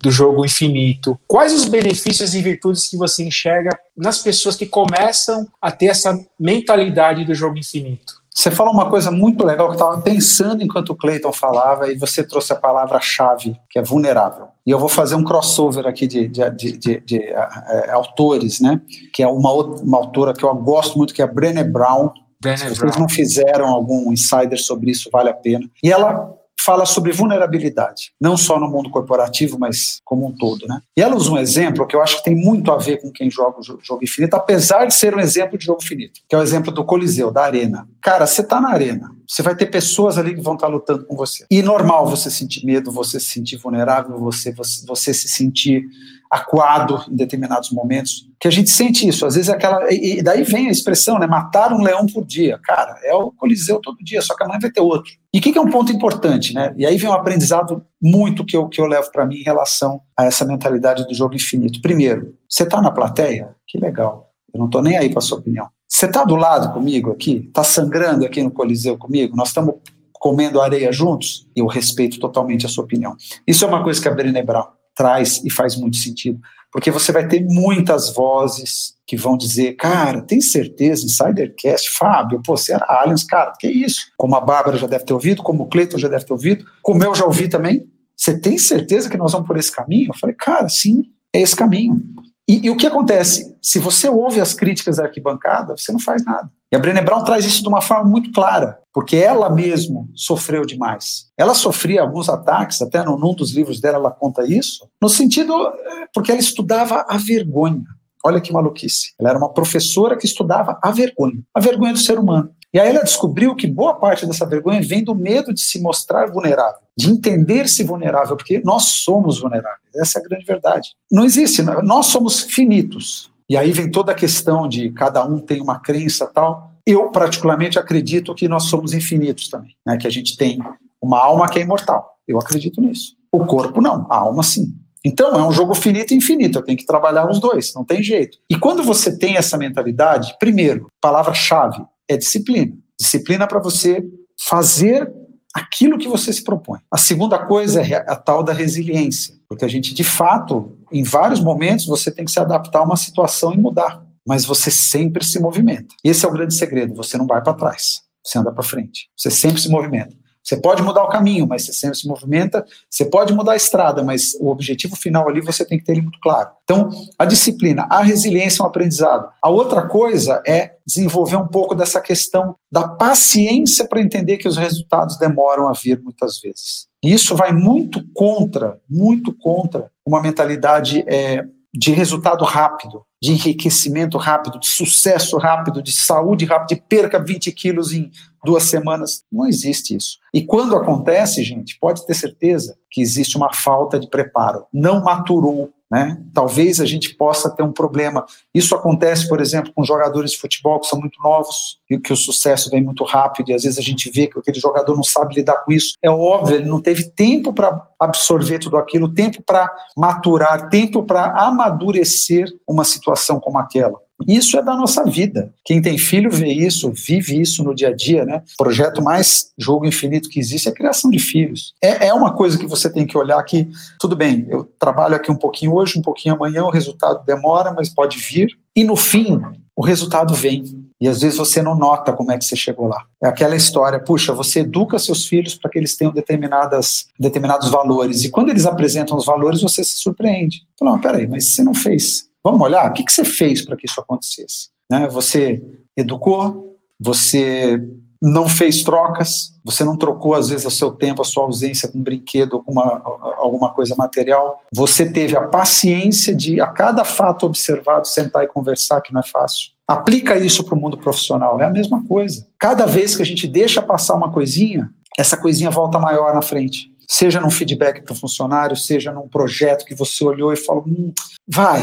do jogo infinito. Quais os benefícios e virtudes que você enxerga nas pessoas que começam a ter essa mentalidade do jogo infinito? Você falou uma coisa muito legal que eu estava pensando enquanto o Clayton falava e você trouxe a palavra-chave, que é vulnerável. E eu vou fazer um crossover aqui de, de, de, de, de uh, autores, né? Que é uma, uma autora que eu gosto muito, que é a Brené Brown, se vocês não fizeram algum insider sobre isso, vale a pena. E ela fala sobre vulnerabilidade, não só no mundo corporativo, mas como um todo. Né? E ela usa um exemplo que eu acho que tem muito a ver com quem joga o jogo infinito, apesar de ser um exemplo de jogo finito, que é o exemplo do Coliseu, da Arena. Cara, você está na Arena, Você vai ter pessoas ali que vão estar lutando com você. E normal você sentir medo, você se sentir vulnerável, você, você, você se sentir acuado em determinados momentos, que a gente sente isso, às vezes é aquela, e daí vem a expressão, né, matar um leão por dia, cara, é o coliseu todo dia, só que amanhã vai ter outro. E o que, que, é um ponto importante, né, e aí vem um aprendizado muito que eu, que eu levo para mim em relação a essa mentalidade do jogo infinito. Primeiro, você está na plateia? Que legal, eu não estou nem aí para sua opinião. Você está do lado comigo aqui? Está sangrando aqui no coliseu comigo? Nós estamos comendo areia juntos? Eu respeito totalmente a sua opinião. Isso é uma coisa que a Brené Brown traz e faz muito sentido. Porque você vai ter muitas vozes que vão dizer, cara, tem certeza, Insidercast, Fábio, pô, você era Aliens, cara, que isso? Como a Bárbara já deve ter ouvido, como o Cleiton já deve ter ouvido, como eu já ouvi também, você tem certeza que nós vamos por esse caminho? Eu falei, cara, sim, é esse caminho. E, e, o que acontece? Se você ouve as críticas da arquibancada, você não faz nada. E a Brené Brown traz isso de uma forma muito clara, porque ela mesmo sofreu demais. Ela sofria alguns ataques, até num dos livros dela ela conta isso, no sentido eh, porque ela estudava a vergonha. Olha que maluquice. Ela era uma professora que estudava a vergonha, a vergonha do ser humano. E aí ela descobriu que boa parte dessa vergonha vem do medo de se mostrar vulnerável, de entender-se vulnerável, porque nós somos vulneráveis. Essa é a grande verdade. Não existe, nós somos finitos. E aí vem toda a questão de cada um tem uma crença tal. Eu, particularmente, acredito que nós somos infinitos também, né? que a gente tem uma alma que é imortal. Eu acredito nisso. O corpo não, a alma sim. Então é um jogo finito e infinito, eu tenho que trabalhar os dois, não tem jeito. E quando você tem essa mentalidade, primeiro, palavra-chave, é disciplina. Disciplina para você fazer aquilo que você se propõe. A segunda coisa é a tal da resiliência, porque a gente, de fato, em vários momentos, você tem que se adaptar a uma situação e mudar, mas você sempre se movimenta. Esse é o grande segredo, você não vai para trás, você anda para frente, você sempre se movimenta. Você pode mudar o caminho, mas você sempre se movimenta. Você pode mudar a estrada, mas o objetivo final ali você tem que ter ele muito claro. Então, a disciplina, a resiliência é um aprendizado. A outra coisa é desenvolver um pouco dessa questão da paciência para entender que os resultados demoram a vir muitas vezes. E isso vai muito contra, muito contra uma mentalidade é, de resultado rápido, de enriquecimento rápido, de sucesso rápido, de saúde rápida, de perca 20 quilos em duas semanas. Não existe isso. E quando acontece, gente, pode ter certeza que existe uma falta de preparo. Não maturou né? Talvez a gente possa ter um problema. Isso acontece, por exemplo, com jogadores de futebol que são muito novos e que o sucesso vem muito rápido e às vezes a gente vê que aquele jogador não sabe lidar com isso. É óbvio, ele não teve tempo para absorver tudo aquilo, tempo para maturar, tempo para amadurecer uma situação como aquela. Isso é da nossa vida. Quem tem filho vê isso, vive isso no dia a dia, né? O projeto mais jogo infinito que existe é a criação de filhos. É, é uma coisa que você tem que olhar que, tudo bem, eu trabalho aqui um pouquinho hoje, um pouquinho amanhã, o resultado demora, mas pode vir. E no fim, o resultado vem. E às vezes você não nota como é que você chegou lá. É aquela história, puxa, você educa seus filhos para que eles tenham determinadas, determinados valores. E quando eles apresentam os valores, você se surpreende. Fala, peraí, mas você não fez Vamos olhar o que, que você fez para que isso acontecesse. Né? Você educou, você não fez trocas, você não trocou às vezes o seu tempo, a sua ausência com um brinquedo ou com uma, alguma coisa material. Você teve a paciência de, a cada fato observado, sentar e conversar, que não é fácil. Aplica isso para o mundo profissional, é a mesma coisa. Cada vez que a gente deixa passar uma coisinha, essa coisinha volta maior na frente. Seja num feedback para o funcionário, seja num projeto que você olhou e falou: hum, vai,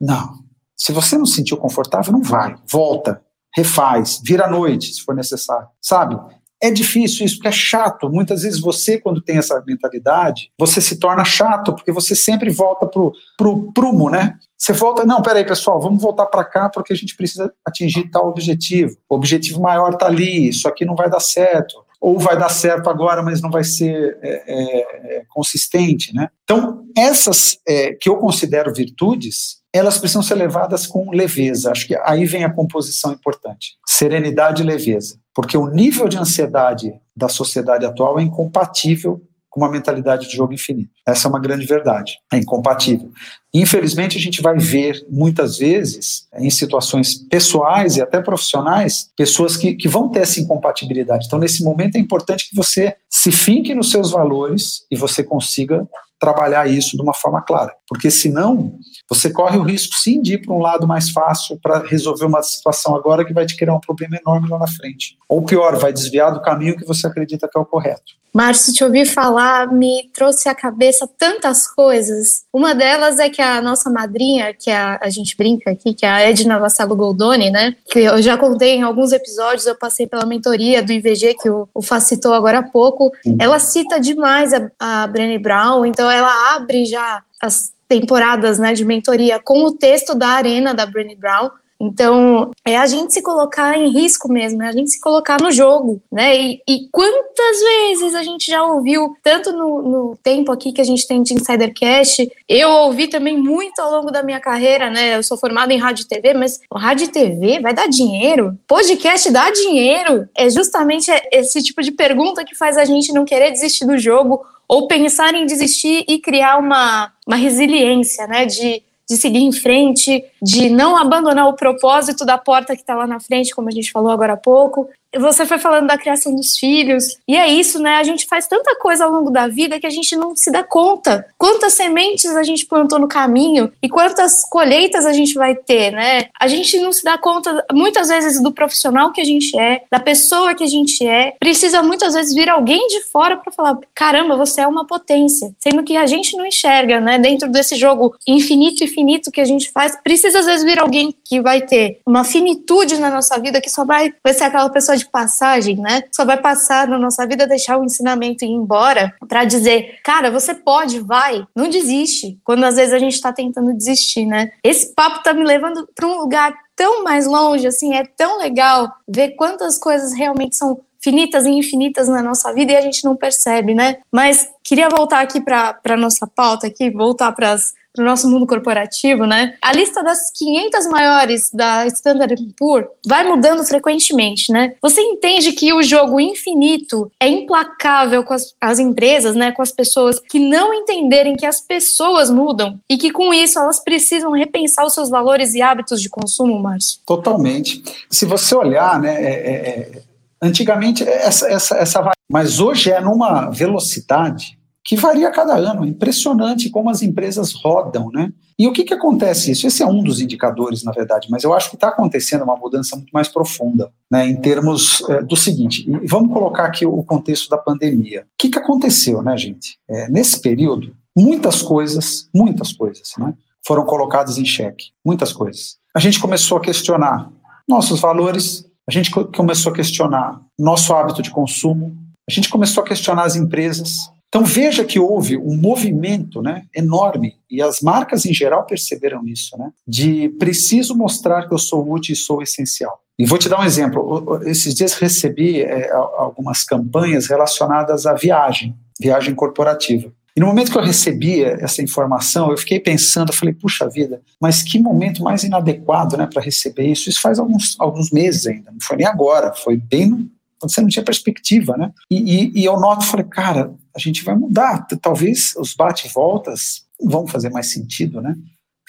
não. Se você não se sentiu confortável, não vai. Volta, refaz, vira à noite, se for necessário. Sabe? É difícil isso, porque é chato. Muitas vezes você, quando tem essa mentalidade, você se torna chato, porque você sempre volta pro, pro prumo, né? Você volta, não, peraí, pessoal, vamos voltar para cá porque a gente precisa atingir tal objetivo. O objetivo maior está ali, isso aqui não vai dar certo ou vai dar certo agora, mas não vai ser é, é, é, consistente, né? Então, essas é, que eu considero virtudes, elas precisam ser levadas com leveza. Acho que aí vem a composição importante: serenidade e leveza, porque o nível de ansiedade da sociedade atual é incompatível com uma mentalidade de jogo infinito. Essa é uma grande verdade. É incompatível. Infelizmente, a gente vai ver muitas vezes, em situações pessoais e até profissionais, pessoas que, que vão ter essa incompatibilidade. Então, nesse momento, é importante que você se finque nos seus valores e você consiga trabalhar isso de uma forma clara, porque senão você corre o risco sim de ir para um lado mais fácil para resolver uma situação agora que vai te criar um problema enorme lá na frente. Ou pior, vai desviar do caminho que você acredita que é o correto. Márcio, te ouvir falar me trouxe à cabeça tantas coisas. Uma delas é que a nossa madrinha, que a, a gente brinca aqui, que é a Edna Vassalo Goldoni, né? Que eu já contei em alguns episódios, eu passei pela mentoria do IVG, que o, o Fá citou agora há pouco. Ela cita demais a, a Brené Brown, então ela abre já as temporadas né, de mentoria com o texto da Arena da Brené Brown, então, é a gente se colocar em risco mesmo, é a gente se colocar no jogo, né? E, e quantas vezes a gente já ouviu, tanto no, no, tempo aqui que a gente tem de Insidercast, eu ouvi também muito ao longo da minha carreira, né? Eu sou formada em rádio e TV, mas rádio e TV vai dar dinheiro? Podcast dá dinheiro? É justamente esse tipo de pergunta que faz a gente não querer desistir do jogo ou pensar em desistir e criar uma, uma resiliência, né? De de seguir em frente, de não abandonar o propósito da porta que está lá na frente, como a gente falou agora há pouco, você foi falando da criação dos filhos, e é isso, né? A gente faz tanta coisa ao longo da vida que a gente não se dá conta. Quantas sementes a gente plantou no caminho e quantas colheitas a gente vai ter, né? A gente não se dá conta, muitas vezes, do profissional que a gente é, da pessoa que a gente é. Precisa muitas vezes vir alguém de fora para falar: caramba, você é uma potência. Sendo que a gente não enxerga, né? Dentro desse jogo infinito e finito que a gente faz, precisa às vezes vir alguém que vai ter uma finitude na nossa vida que só vai, vai ser aquela pessoa de passagem, né? Só vai passar na nossa vida deixar o ensinamento e ir embora para dizer, cara, você pode, vai, não desiste. Quando às vezes a gente está tentando desistir, né? Esse papo tá me levando para um lugar tão mais longe, assim, é tão legal ver quantas coisas realmente são finitas e infinitas na nossa vida e a gente não percebe, né? Mas queria voltar aqui para nossa pauta aqui, voltar para as para o nosso mundo corporativo, né? A lista das 500 maiores da Standard Poor's vai mudando frequentemente, né? Você entende que o jogo infinito é implacável com as, as empresas, né? Com as pessoas que não entenderem que as pessoas mudam e que com isso elas precisam repensar os seus valores e hábitos de consumo, Márcio? Totalmente. Se você olhar, né? É, é, é antigamente essa, essa, essa, mas hoje é numa velocidade que varia a cada ano. Impressionante como as empresas rodam, né? E o que, que acontece isso? Esse é um dos indicadores, na verdade, mas eu acho que está acontecendo uma mudança muito mais profunda, né, em termos é, do seguinte, vamos colocar aqui o contexto da pandemia. O que, que aconteceu, né, gente? É, nesse período, muitas coisas, muitas coisas, né, foram colocadas em xeque, muitas coisas. A gente começou a questionar nossos valores, a gente começou a questionar nosso hábito de consumo, a gente começou a questionar as empresas, então veja que houve um movimento né, enorme, e as marcas em geral perceberam isso, né, de preciso mostrar que eu sou útil e sou essencial. E vou te dar um exemplo. Esses dias recebi é, algumas campanhas relacionadas à viagem, viagem corporativa. E no momento que eu recebi essa informação, eu fiquei pensando, eu falei, puxa vida, mas que momento mais inadequado né, para receber isso. Isso faz alguns, alguns meses ainda, não foi nem agora, foi bem quando você não tinha perspectiva, né? E, e, e eu noto, falei, cara, a gente vai mudar. Talvez os bate-voltas vão fazer mais sentido, né?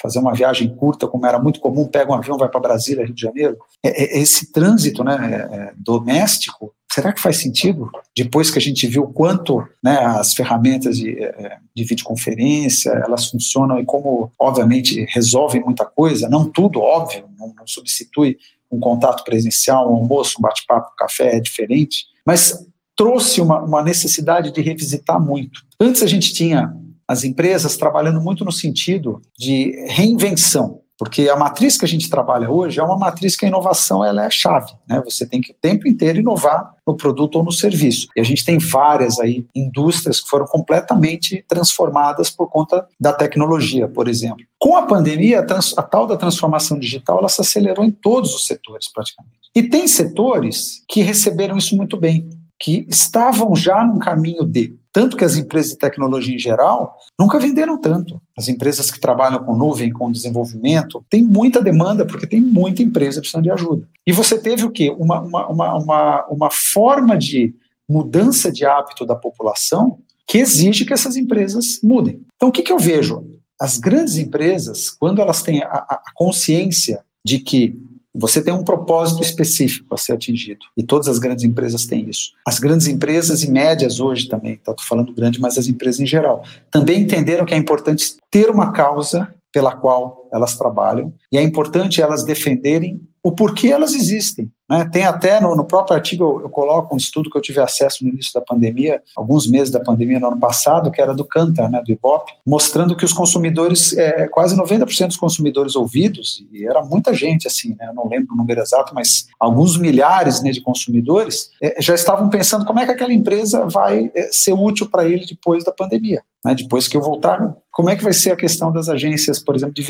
Fazer uma viagem curta, como era muito comum, pega um avião, vai para Brasília, Rio de Janeiro. É, é, esse trânsito né, é, é, doméstico, será que faz sentido? Depois que a gente viu quanto né, as ferramentas de, é, é, de videoconferência, elas funcionam e como, obviamente, resolvem muita coisa, não tudo, óbvio, não, não substitui um contato presencial, um almoço, um bate-papo, um café, é diferente, mas trouxe uma, uma necessidade de revisitar muito. Antes a gente tinha as empresas trabalhando muito no sentido de reinvenção, porque a matriz que a gente trabalha hoje é uma matriz que a inovação ela é a chave, né? Você tem que o tempo inteiro inovar no produto ou no serviço. E a gente tem várias aí indústrias que foram completamente transformadas por conta da tecnologia, por exemplo. Com a pandemia, a, trans, a tal da transformação digital ela se acelerou em todos os setores praticamente. E tem setores que receberam isso muito bem que estavam já num caminho de. Tanto que as empresas de tecnologia em geral nunca venderam tanto. As empresas que trabalham com nuvem, com desenvolvimento, tem muita demanda, porque tem muita empresa precisando de ajuda. E você teve o quê? Uma, uma, uma, uma, uma forma de mudança de hábito da população que exige que essas empresas mudem. Então, o que, que eu vejo? As grandes empresas, quando elas têm a, a consciência de que Você tem um propósito específico a ser atingido. E todas as grandes empresas têm isso. As grandes empresas e médias hoje também, estou tá, falando grande, mas as empresas em geral, também entenderam que é importante ter uma causa pela qual elas trabalham e é importante elas defenderem o porquê elas existem. Né? Tem até no, no, próprio artigo, eu, eu, coloco um estudo que eu tive acesso no início da pandemia, alguns meses da pandemia no ano passado, que era do Cantar, né, do Ibope, mostrando que os consumidores, é, quase 90% dos consumidores ouvidos, e era muita gente, assim, né, eu não lembro o número exato, mas alguns milhares né, de consumidores, é, já estavam pensando como é que aquela empresa vai é, ser útil para ele depois da pandemia. Né, depois que eu voltar, como é que vai ser a questão das agências, por exemplo, de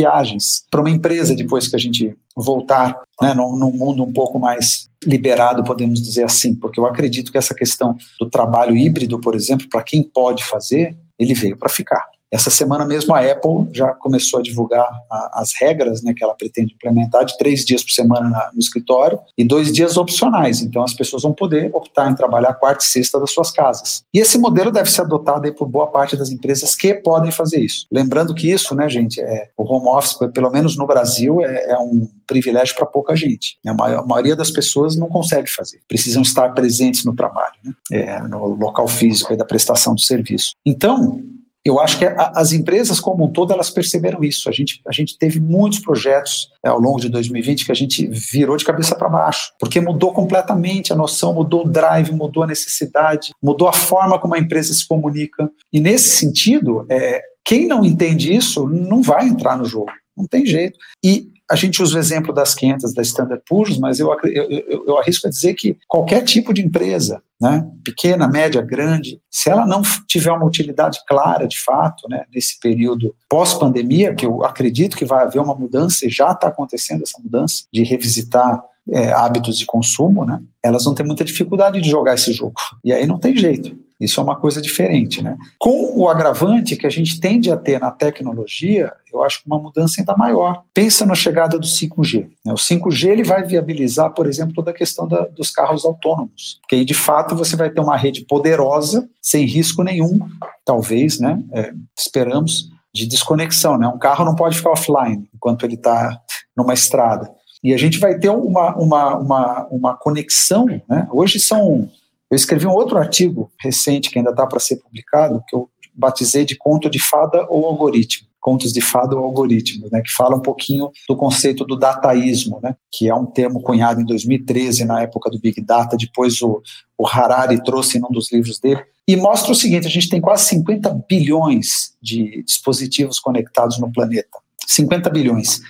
para uma empresa depois que a gente voltar né, num, num mundo um pouco mais liberado, podemos dizer assim, porque eu acredito que essa questão do trabalho híbrido, por exemplo, para quem pode fazer, ele veio para ficar. Essa semana mesmo a Apple já começou a divulgar a, as regras né, que ela pretende implementar de três dias por semana na, no escritório e dois dias opcionais. Então as pessoas vão poder optar em trabalhar quarta e sexta das suas casas. E esse modelo deve ser adotado aí por boa parte das empresas que podem fazer isso. Lembrando que isso, né, gente, é, o home office, pelo menos no Brasil, é, é um privilégio para pouca gente. A, maior, a, maioria das pessoas não consegue fazer. Precisam estar presentes no trabalho, né, é, no local físico da prestação de serviço. Então, eu acho que as empresas como um todo elas perceberam isso. A gente, a gente teve muitos projetos é, ao longo de 2020 que a gente virou de cabeça para baixo, porque mudou completamente a noção, mudou o drive, mudou a necessidade, mudou a forma como a empresa se comunica. E nesse sentido, é, quem não entende isso não vai entrar no jogo. Não tem jeito. E a gente usa o exemplo das 500 da Standard Poor's, mas eu, eu, eu, arrisco a dizer que qualquer tipo de empresa, né, pequena, média, grande, se ela não tiver uma utilidade clara, de fato, né, nesse período pós-pandemia, que eu acredito que vai haver uma mudança, e já está acontecendo essa mudança, de revisitar é, hábitos de consumo, né, elas vão ter muita dificuldade de jogar esse jogo. E aí não tem jeito. Isso é uma coisa diferente, né? Com o agravante que a gente tende a ter na tecnologia, eu acho que uma mudança ainda maior. Pensa na chegada do 5G. Né? O 5G ele vai viabilizar, por exemplo, toda a questão da, dos carros autônomos, porque aí de fato você vai ter uma rede poderosa, sem risco nenhum, talvez, né? É, esperamos de desconexão, né? Um carro não pode ficar offline enquanto ele está numa estrada. E a gente vai ter uma, uma, uma, uma conexão, né? Hoje são eu escrevi um outro artigo recente que ainda está para ser publicado, que eu batizei de conto de fada ou algoritmo. Contos de fada ou algoritmo, né, que fala um pouquinho do conceito do dataísmo, né, que é um termo cunhado em 2013, na época do Big Data, depois o, o Harari trouxe em um dos livros dele, e mostra o seguinte: a gente tem quase 50 bilhões de dispositivos conectados no planeta. 50 bilhões.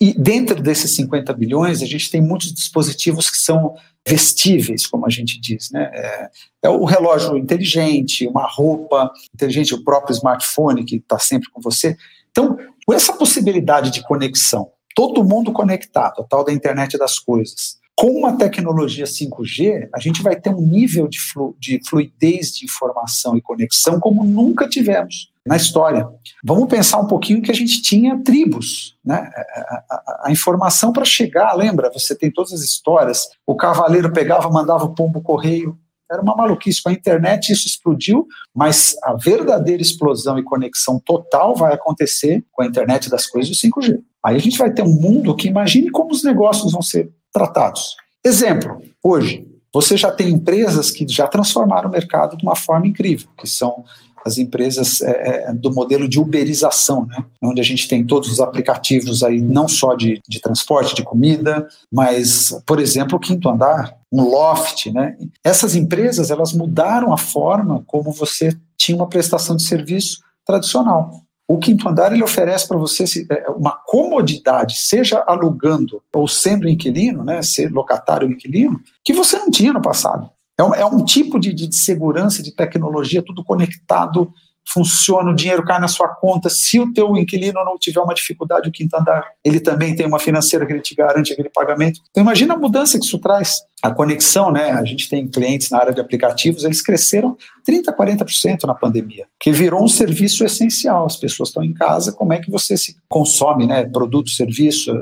E dentro desses 50 bilhões, a gente tem muitos dispositivos que são vestíveis, como a gente diz, né? É, é o relógio inteligente, uma roupa inteligente, o próprio smartphone que está sempre com você. Então, com essa possibilidade de conexão, todo mundo conectado, a tal da internet das coisas, com uma tecnologia 5G, a gente vai ter um nível de, flu, de fluidez de informação e conexão como nunca tivemos na história. Vamos pensar um pouquinho que a gente tinha tribos, né? A, a, a informação para chegar, lembra? Você tem todas as histórias. O cavaleiro pegava, mandava o pombo correio. Era uma maluquice. Com a internet isso explodiu, mas a verdadeira explosão e conexão total vai acontecer com a internet das coisas do 5G. Aí a gente vai ter um mundo que imagine como os negócios vão ser tratados. Exemplo, hoje, você já tem empresas que já transformaram o mercado de uma forma incrível, que são as empresas é, é, do modelo de uberização, né? onde a gente tem todos os aplicativos aí, não só de, de transporte, de comida, mas, por exemplo, o quinto andar, um loft, né? Essas empresas, elas mudaram a forma como você tinha uma prestação de serviço tradicional. O quinto andar ele oferece para você é, uma comodidade, seja alugando ou sendo inquilino, né, ser locatário ou inquilino, que você não tinha no passado. É um, é um tipo de, de, segurança, de tecnologia, tudo conectado, funciona, o dinheiro cai na sua conta. Se o teu inquilino não tiver uma dificuldade, o quinto andar, ele também tem uma financeira que ele te garante aquele pagamento. Então imagina a mudança que isso traz a conexão, né? A gente tem clientes na área de aplicativos, eles cresceram 30%, 40% na pandemia, que virou um serviço essencial. As pessoas estão em casa, como é que você se consome, né? Produto, serviço,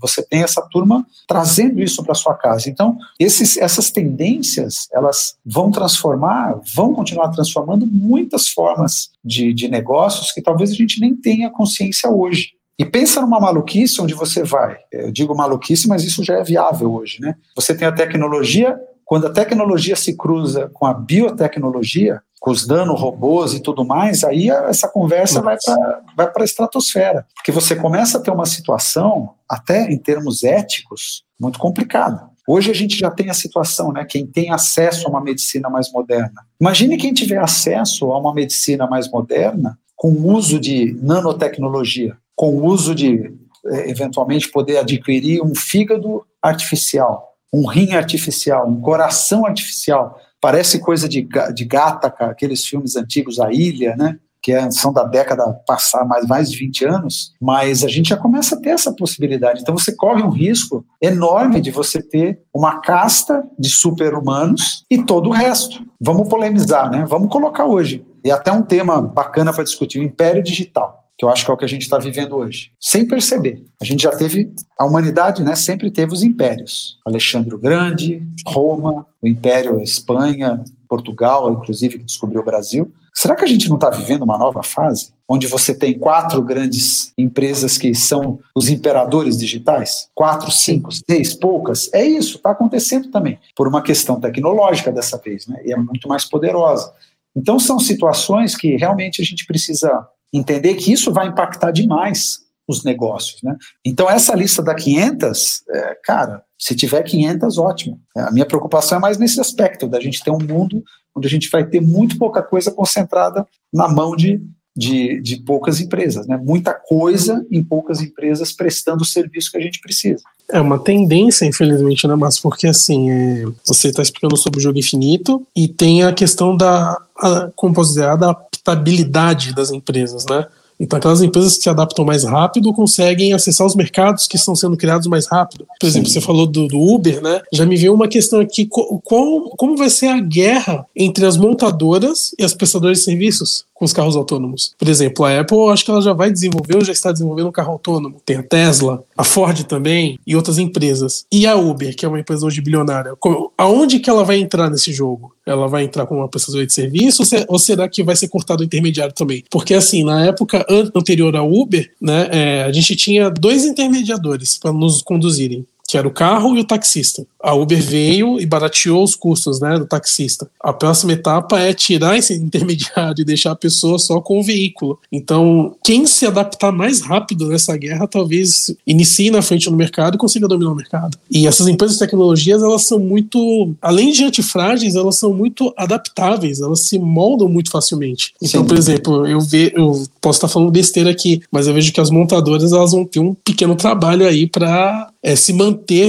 você tem essa turma trazendo isso para sua casa. Então, esses, essas tendências, elas vão transformar, vão continuar transformando muitas formas de, de negócios que talvez a gente nem tenha consciência hoje. E pensa numa maluquice onde você vai. Eu digo maluquice, mas isso já é viável hoje, né? Você tem a tecnologia, quando a tecnologia se cruza com a biotecnologia, com os nanorobôs e tudo mais, aí essa conversa Nossa. vai para a estratosfera. Porque você começa a ter uma situação, até em termos éticos, muito complicada. Hoje a gente já tem a situação, né? Quem tem acesso a uma medicina mais moderna. Imagine quem tiver acesso a uma medicina mais moderna com o uso de nanotecnologia, com o uso de, é, eventualmente, poder adquirir um fígado artificial, um rim artificial, um coração artificial. Parece coisa de, de gata, aqueles filmes antigos, A Ilha, né? Que é, são da década passada, mais, mais de 20 anos, mas a gente já começa a ter essa possibilidade. Então você corre um risco enorme de você ter uma casta de super-humanos e todo o resto. Vamos polemizar, né? Vamos colocar hoje. E até um tema bacana para discutir, o império digital que eu acho que é o que a gente está vivendo hoje, sem perceber. A gente já teve, a humanidade né, sempre teve os impérios. Alexandre o Grande, Roma, o Império Espanha, Portugal, inclusive, que descobriu o Brasil. Será que a gente não está vivendo uma nova fase? Onde você tem quatro grandes empresas que são os imperadores digitais? Quatro, cinco, seis, poucas? É isso, está acontecendo também. Por uma questão tecnológica dessa vez, né? E é muito mais poderosa. Então, são situações que realmente a gente precisa entender que isso vai impactar demais os negócios, né? Então essa lista da 500, é, cara, se tiver 500, ótimo. A minha preocupação é mais nesse aspecto da gente ter um mundo onde a gente vai ter muito pouca coisa concentrada na mão de, de, de poucas empresas, né? Muita coisa em poucas empresas prestando o serviço que a gente precisa. É uma tendência, infelizmente, né, Mas Porque assim, é, você está explicando sobre o jogo infinito e tem a questão da, a, como posso dizer, a adaptabilidade das empresas, né? Então, aquelas empresas que se adaptam mais rápido conseguem acessar os mercados que estão sendo criados mais rápido. Por exemplo, Sim. você falou do, do, Uber, né? Já me veio uma questão aqui: qual, como vai ser a guerra entre as montadoras e as prestadoras de serviços? Com os carros autônomos. Por exemplo, a Apple, acho que ela já vai desenvolver ou já está desenvolvendo um carro autônomo. Tem a Tesla, a Ford também e outras empresas. E a Uber, que é uma empresa hoje bilionária, aonde que ela vai entrar nesse jogo? Ela vai entrar como uma prestadora de serviço ou será que vai ser cortado o intermediário também? Porque assim, na época anterior ao Uber, né, é, a gente tinha dois intermediadores para nos conduzirem que era o carro e o taxista. A Uber veio e barateou os custos né, do taxista. A próxima etapa é tirar esse intermediário e deixar a pessoa só com o veículo. Então, quem se adaptar mais rápido nessa guerra, talvez inicie na frente no mercado e consiga dominar o mercado. E essas empresas de tecnologias, elas são muito, além de antifrágeis, elas são muito adaptáveis, elas se moldam muito facilmente. Então, Sim. por exemplo, eu, ve, eu posso estar falando besteira aqui, mas eu vejo que as montadoras elas vão ter um pequeno trabalho aí para é, se manter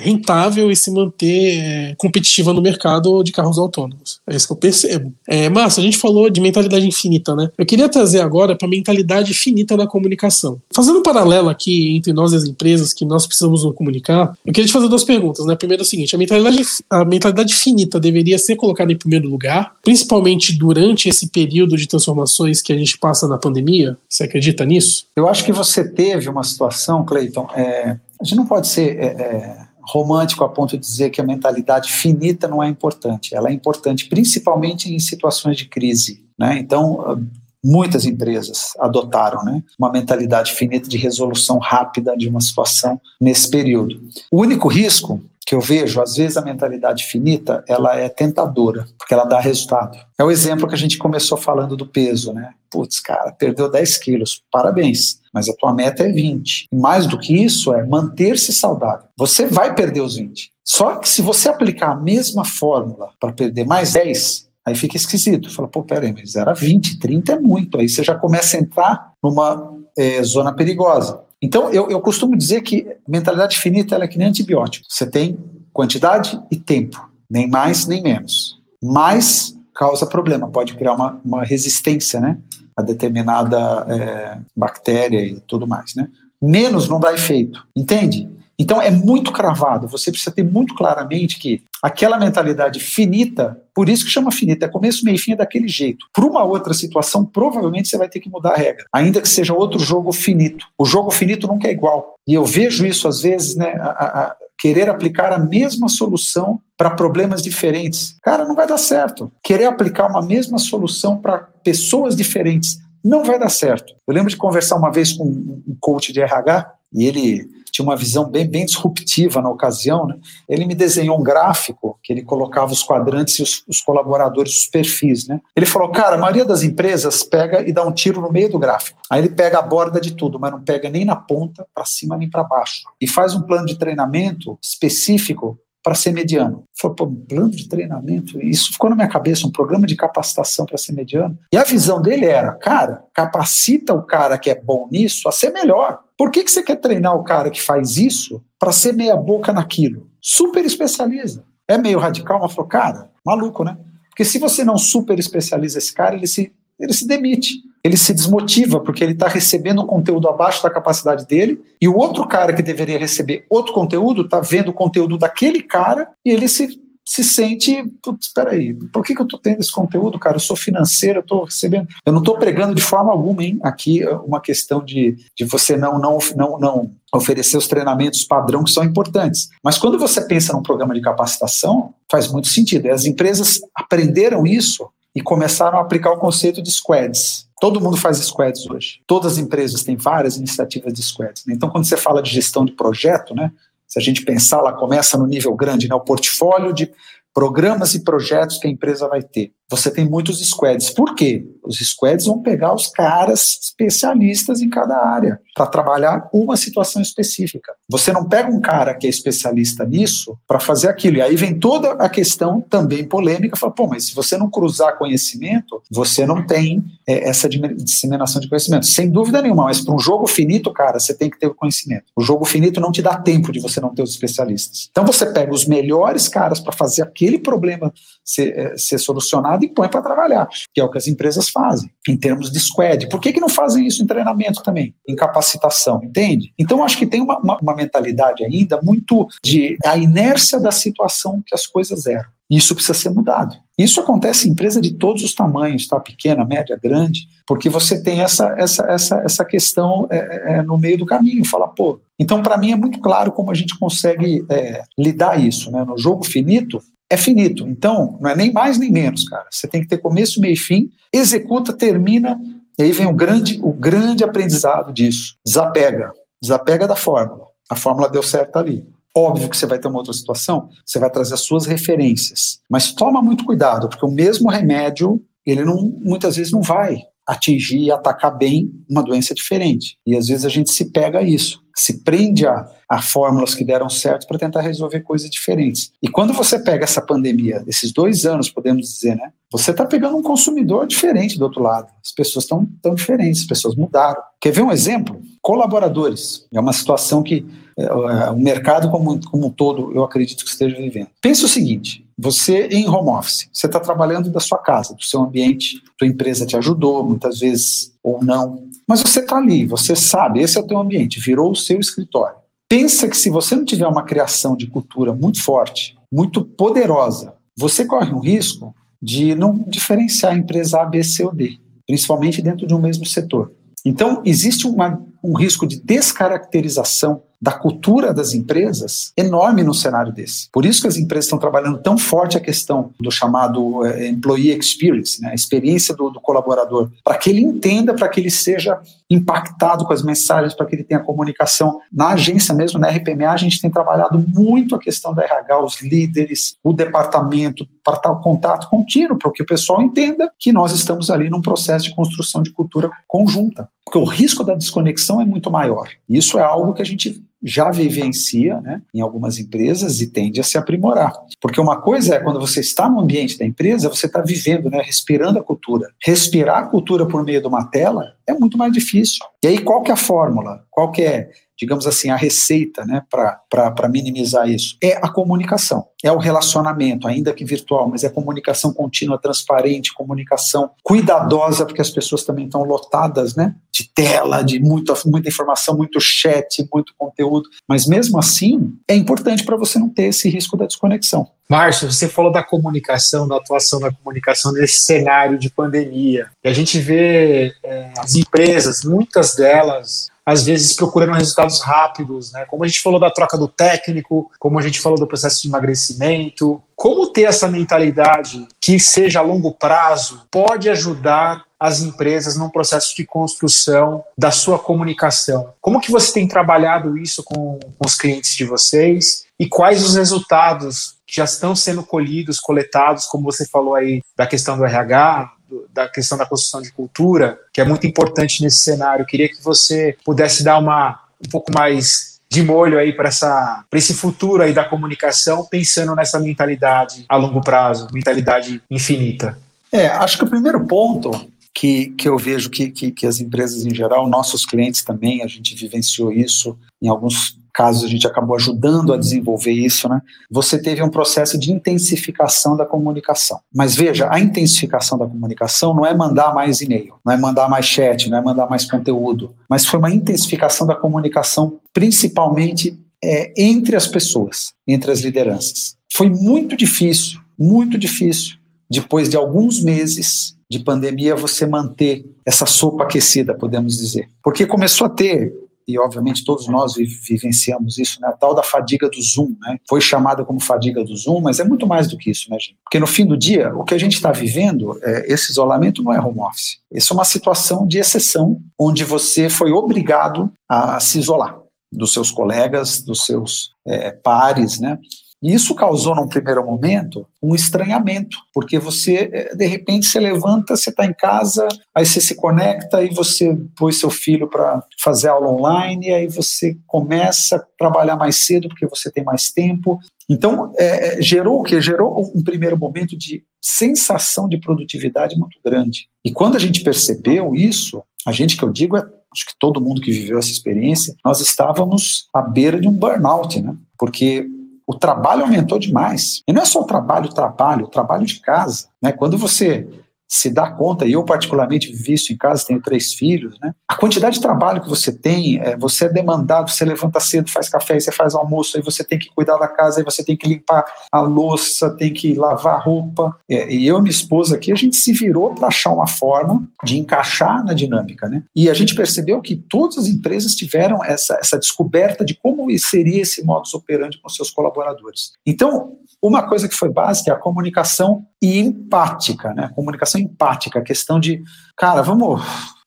rentável e se manter é, competitiva no mercado de carros autônomos. É isso que eu percebo. É, Márcio, a gente falou de mentalidade infinita, né? Eu queria trazer agora para a mentalidade finita na comunicação. Fazendo um paralelo aqui entre nós e as empresas que nós precisamos comunicar, eu queria te fazer duas perguntas, né? Primeiro é o seguinte, a mentalidade, a mentalidade finita deveria ser colocada em primeiro lugar, principalmente durante esse período de transformações que a gente passa na pandemia? Você acredita nisso? Eu acho que você teve uma situação, Cleiton, é, a gente não pode ser... É, é romântico a ponto de dizer que a mentalidade finita não é importante. Ela é importante principalmente em situações de crise. Né? Então, muitas empresas adotaram né, uma mentalidade finita de resolução rápida de uma situação nesse período. O único risco que eu vejo, às vezes a mentalidade finita, ela é tentadora, porque ela dá resultado. É o exemplo que a gente começou falando do peso, né? Putz, cara, perdeu 10 quilos, parabéns, mas a tua meta é 20. E mais do que isso é manter-se saudável. Você vai perder os 20. Só que se você aplicar a mesma fórmula para perder mais 10, aí fica esquisito. Fala, pô, peraí, mas era 20, 30 é muito. Aí você já começa a entrar numa é, zona perigosa. Então, eu, eu costumo dizer que mentalidade finita é que nem antibiótico. Você tem quantidade e tempo, nem mais nem menos. Mais causa problema, pode criar uma, uma resistência né, a determinada é, bactéria e tudo mais. Né? Menos não dá efeito, entende? Então é muito cravado, você precisa ter muito claramente que aquela mentalidade finita, por isso que chama finita, é começo, meio e fim é daquele jeito. Para uma outra situação, provavelmente você vai ter que mudar a regra, ainda que seja outro jogo finito. O jogo finito nunca é igual. E eu vejo isso às vezes, né, a, a querer aplicar a mesma solução para problemas diferentes. Cara, não vai dar certo. Querer aplicar uma mesma solução para pessoas diferentes não vai dar certo. Eu lembro de conversar uma vez com um coach de RH e ele tinha uma visão bem, bem disruptiva na ocasião. Né? Ele me desenhou um gráfico que ele colocava os quadrantes e os, os colaboradores, os perfis. Né? Ele falou, cara, a maioria das empresas pega e dá um tiro no meio do gráfico. Aí ele pega a borda de tudo, mas não pega nem na ponta, para cima nem para baixo. E faz um plano de treinamento específico para ser mediano. Foi um plano de treinamento, isso ficou na minha cabeça, um programa de capacitação para ser mediano. E a visão dele era, cara, capacita o cara que é bom nisso a ser melhor. Por que, que você quer treinar o cara que faz isso para ser meia boca naquilo? Super especializa. É meio radical, mas falou, cara, maluco, né? Porque se você não super especializa esse cara, ele se, ele se demite ele se desmotiva porque ele está recebendo um conteúdo abaixo da capacidade dele e o outro cara que deveria receber outro conteúdo está vendo o conteúdo daquele cara e ele se, se sente, putz, espera aí, por que, que eu estou tendo esse conteúdo, cara? Eu sou financeiro, eu estou recebendo, eu não estou pregando de forma alguma, hein? Aqui uma questão de, de você não, não, não, não oferecer os treinamentos padrão que são importantes. Mas quando você pensa num programa de capacitação, faz muito sentido. As empresas aprenderam isso e começaram a aplicar o conceito de squads. Todo mundo faz squads hoje. Todas as empresas têm várias iniciativas de squads. Então, quando você fala de gestão de projeto, né, se a gente pensar, lá começa no nível grande, né, o portfólio de programas e projetos que a empresa vai ter. Você tem muitos squads. Por quê? Os squads vão pegar os caras especialistas em cada área para trabalhar uma situação específica. Você não pega um cara que é especialista nisso para fazer aquilo. E aí vem toda a questão também polêmica, fala, pô, mas se você não cruzar conhecimento, você não tem é, essa disseminação de conhecimento. Sem dúvida nenhuma, mas para um jogo finito, cara, você tem que ter o conhecimento. O jogo finito não te dá tempo de você não ter os especialistas. Então você pega os melhores caras para fazer aquele problema ser, é, ser solucionado e põe para trabalhar, que é o que as empresas fazem, em termos de squad. Por que, que não fazem isso em treinamento também, em capacitação, entende? Então, acho que tem uma, uma, uma mentalidade ainda muito de a inércia da situação que as coisas eram. Isso precisa ser mudado. Isso acontece em empresa de todos os tamanhos, tá? Pequena, média, grande, porque você tem essa, essa, essa, essa questão é, é, é no meio do caminho. Fala, pô. Então, para mim, é muito claro como a gente consegue é, lidar isso. Né? No jogo finito, é finito. Então, não é nem mais nem menos, cara. Você tem que ter começo, meio e fim, executa, termina, e aí vem o grande, o grande aprendizado disso. Desapega. Desapega da fórmula. A fórmula deu certo ali. Óbvio que você vai ter uma outra situação, você vai trazer as suas referências. Mas toma muito cuidado, porque o mesmo remédio, ele não, muitas vezes não vai atingir e atacar bem uma doença diferente. E às vezes a gente se pega a isso se prende a, a fórmulas que deram certo para tentar resolver coisas diferentes. E quando você pega essa pandemia, esses dois anos, podemos dizer, né? Você está pegando um consumidor diferente do outro lado. As pessoas estão tão diferentes, as pessoas mudaram. Quer ver um exemplo? Colaboradores. É uma situação que é, é, o mercado como, como um todo, eu acredito que esteja vivendo. Pensa o seguinte: você em home office, você está trabalhando da sua casa, do seu ambiente, tua empresa te ajudou, muitas vezes ou não, mas você está ali, você sabe, esse é o teu ambiente, virou o seu escritório. Pensa que se você não tiver uma criação de cultura muito forte, muito poderosa, você corre um risco de não diferenciar a empresa A, B, C ou D, principalmente dentro de um mesmo setor. Então, existe uma, um risco de descaracterização da cultura das empresas enorme no cenário desse. Por isso que as empresas estão trabalhando tão forte a questão do chamado é, employee experience, né, a experiência do, do colaborador, para que ele entenda, para que ele seja impactado com as mensagens, para que ele tenha comunicação. Na agência mesmo, na RPMA, a gente tem trabalhado muito a questão da RH, os líderes, o departamento, para o contato contínuo, para que o pessoal entenda que nós estamos ali num processo de construção de cultura conjunta. Porque o risco da desconexão é muito maior. Isso é algo que a gente já vivencia né, em algumas empresas e tende a se aprimorar. Porque uma coisa é quando você está no ambiente da empresa, você está vivendo, né, respirando a cultura. Respirar a cultura por meio de uma tela é muito mais difícil. E aí, qual que é a fórmula? Qual que é digamos assim, a receita né, para minimizar isso? É a comunicação, é o relacionamento, ainda que virtual, mas é comunicação contínua, transparente, comunicação cuidadosa, porque as pessoas também estão lotadas né, de tela, de muita, muita informação, muito chat, muito conteúdo. Mas mesmo assim, é importante para você não ter esse risco da desconexão. Márcio, você falou da comunicação, da atuação da comunicação nesse cenário de pandemia. E a gente vê é, as empresas, muitas delas, às vezes procurando resultados rápidos, né? Como a gente falou da troca do técnico, como a gente falou do processo de emagrecimento, como ter essa mentalidade que seja a longo prazo pode ajudar as empresas num processo de construção da sua comunicação. Como que você tem trabalhado isso com, com os clientes de vocês e quais os resultados que já estão sendo colhidos, coletados, como você falou aí da questão do RH, da questão da construção de cultura, que é muito importante nesse cenário. Queria que você pudesse dar uma um pouco mais de molho aí para essa para esse futuro aí da comunicação, pensando nessa mentalidade a longo prazo, mentalidade infinita. É, acho que o primeiro ponto que, que eu vejo que, que, que, as empresas em geral, nossos clientes também, a gente vivenciou isso, em alguns casos a gente acabou ajudando a desenvolver isso, né? Você teve um processo de intensificação da comunicação. Mas veja, a intensificação da comunicação não é mandar mais e-mail, não é mandar mais chat, não é mandar mais conteúdo, mas foi uma intensificação da comunicação, principalmente é, entre as pessoas, entre as lideranças. Foi muito difícil, muito difícil, depois de alguns meses de pandemia, você manter essa sopa aquecida, podemos dizer. Porque começou a ter e obviamente todos nós vivenciamos isso, né? A tal da fadiga do Zoom, né? Foi chamada como fadiga do Zoom, mas é muito mais do que isso, né, gente? Porque no fim do dia, o que a gente está vivendo, é, esse isolamento não é home office. Isso é uma situação de exceção, onde você foi obrigado a se isolar dos seus colegas, dos seus é, pares, né? E isso causou, num primeiro momento, um estranhamento, porque você, eh, de repente, se levanta, você está em casa, aí você se conecta e você põe seu filho para fazer aula online, e aí você começa a trabalhar mais cedo porque você tem mais tempo. Então, é, gerou o que? Gerou um primeiro momento de sensação de produtividade muito grande. E quando a gente percebeu isso, a gente que eu digo é acho que todo mundo que viveu essa experiência, nós estávamos à beira de um burnout, né? Porque o trabalho aumentou demais. E não é só o trabalho, o trabalho, o trabalho de casa. Né? Quando você se dá conta, e eu particularmente vivi isso em casa, tenho três filhos, né? A quantidade de trabalho que você tem, é, você é demandado, você levanta cedo, faz café, você faz almoço, aí você tem que cuidar da casa, aí você tem que limpar a louça, tem que lavar a roupa. É, e eu e minha esposa aqui, a gente se virou para achar uma forma de encaixar na dinâmica, né? E a gente percebeu que todas as empresas tiveram essa, essa descoberta de como seria esse modus operandi com seus colaboradores. Então, uma coisa que foi básica é a comunicação empática, né? Comunicação empática, a questão de, cara, vamos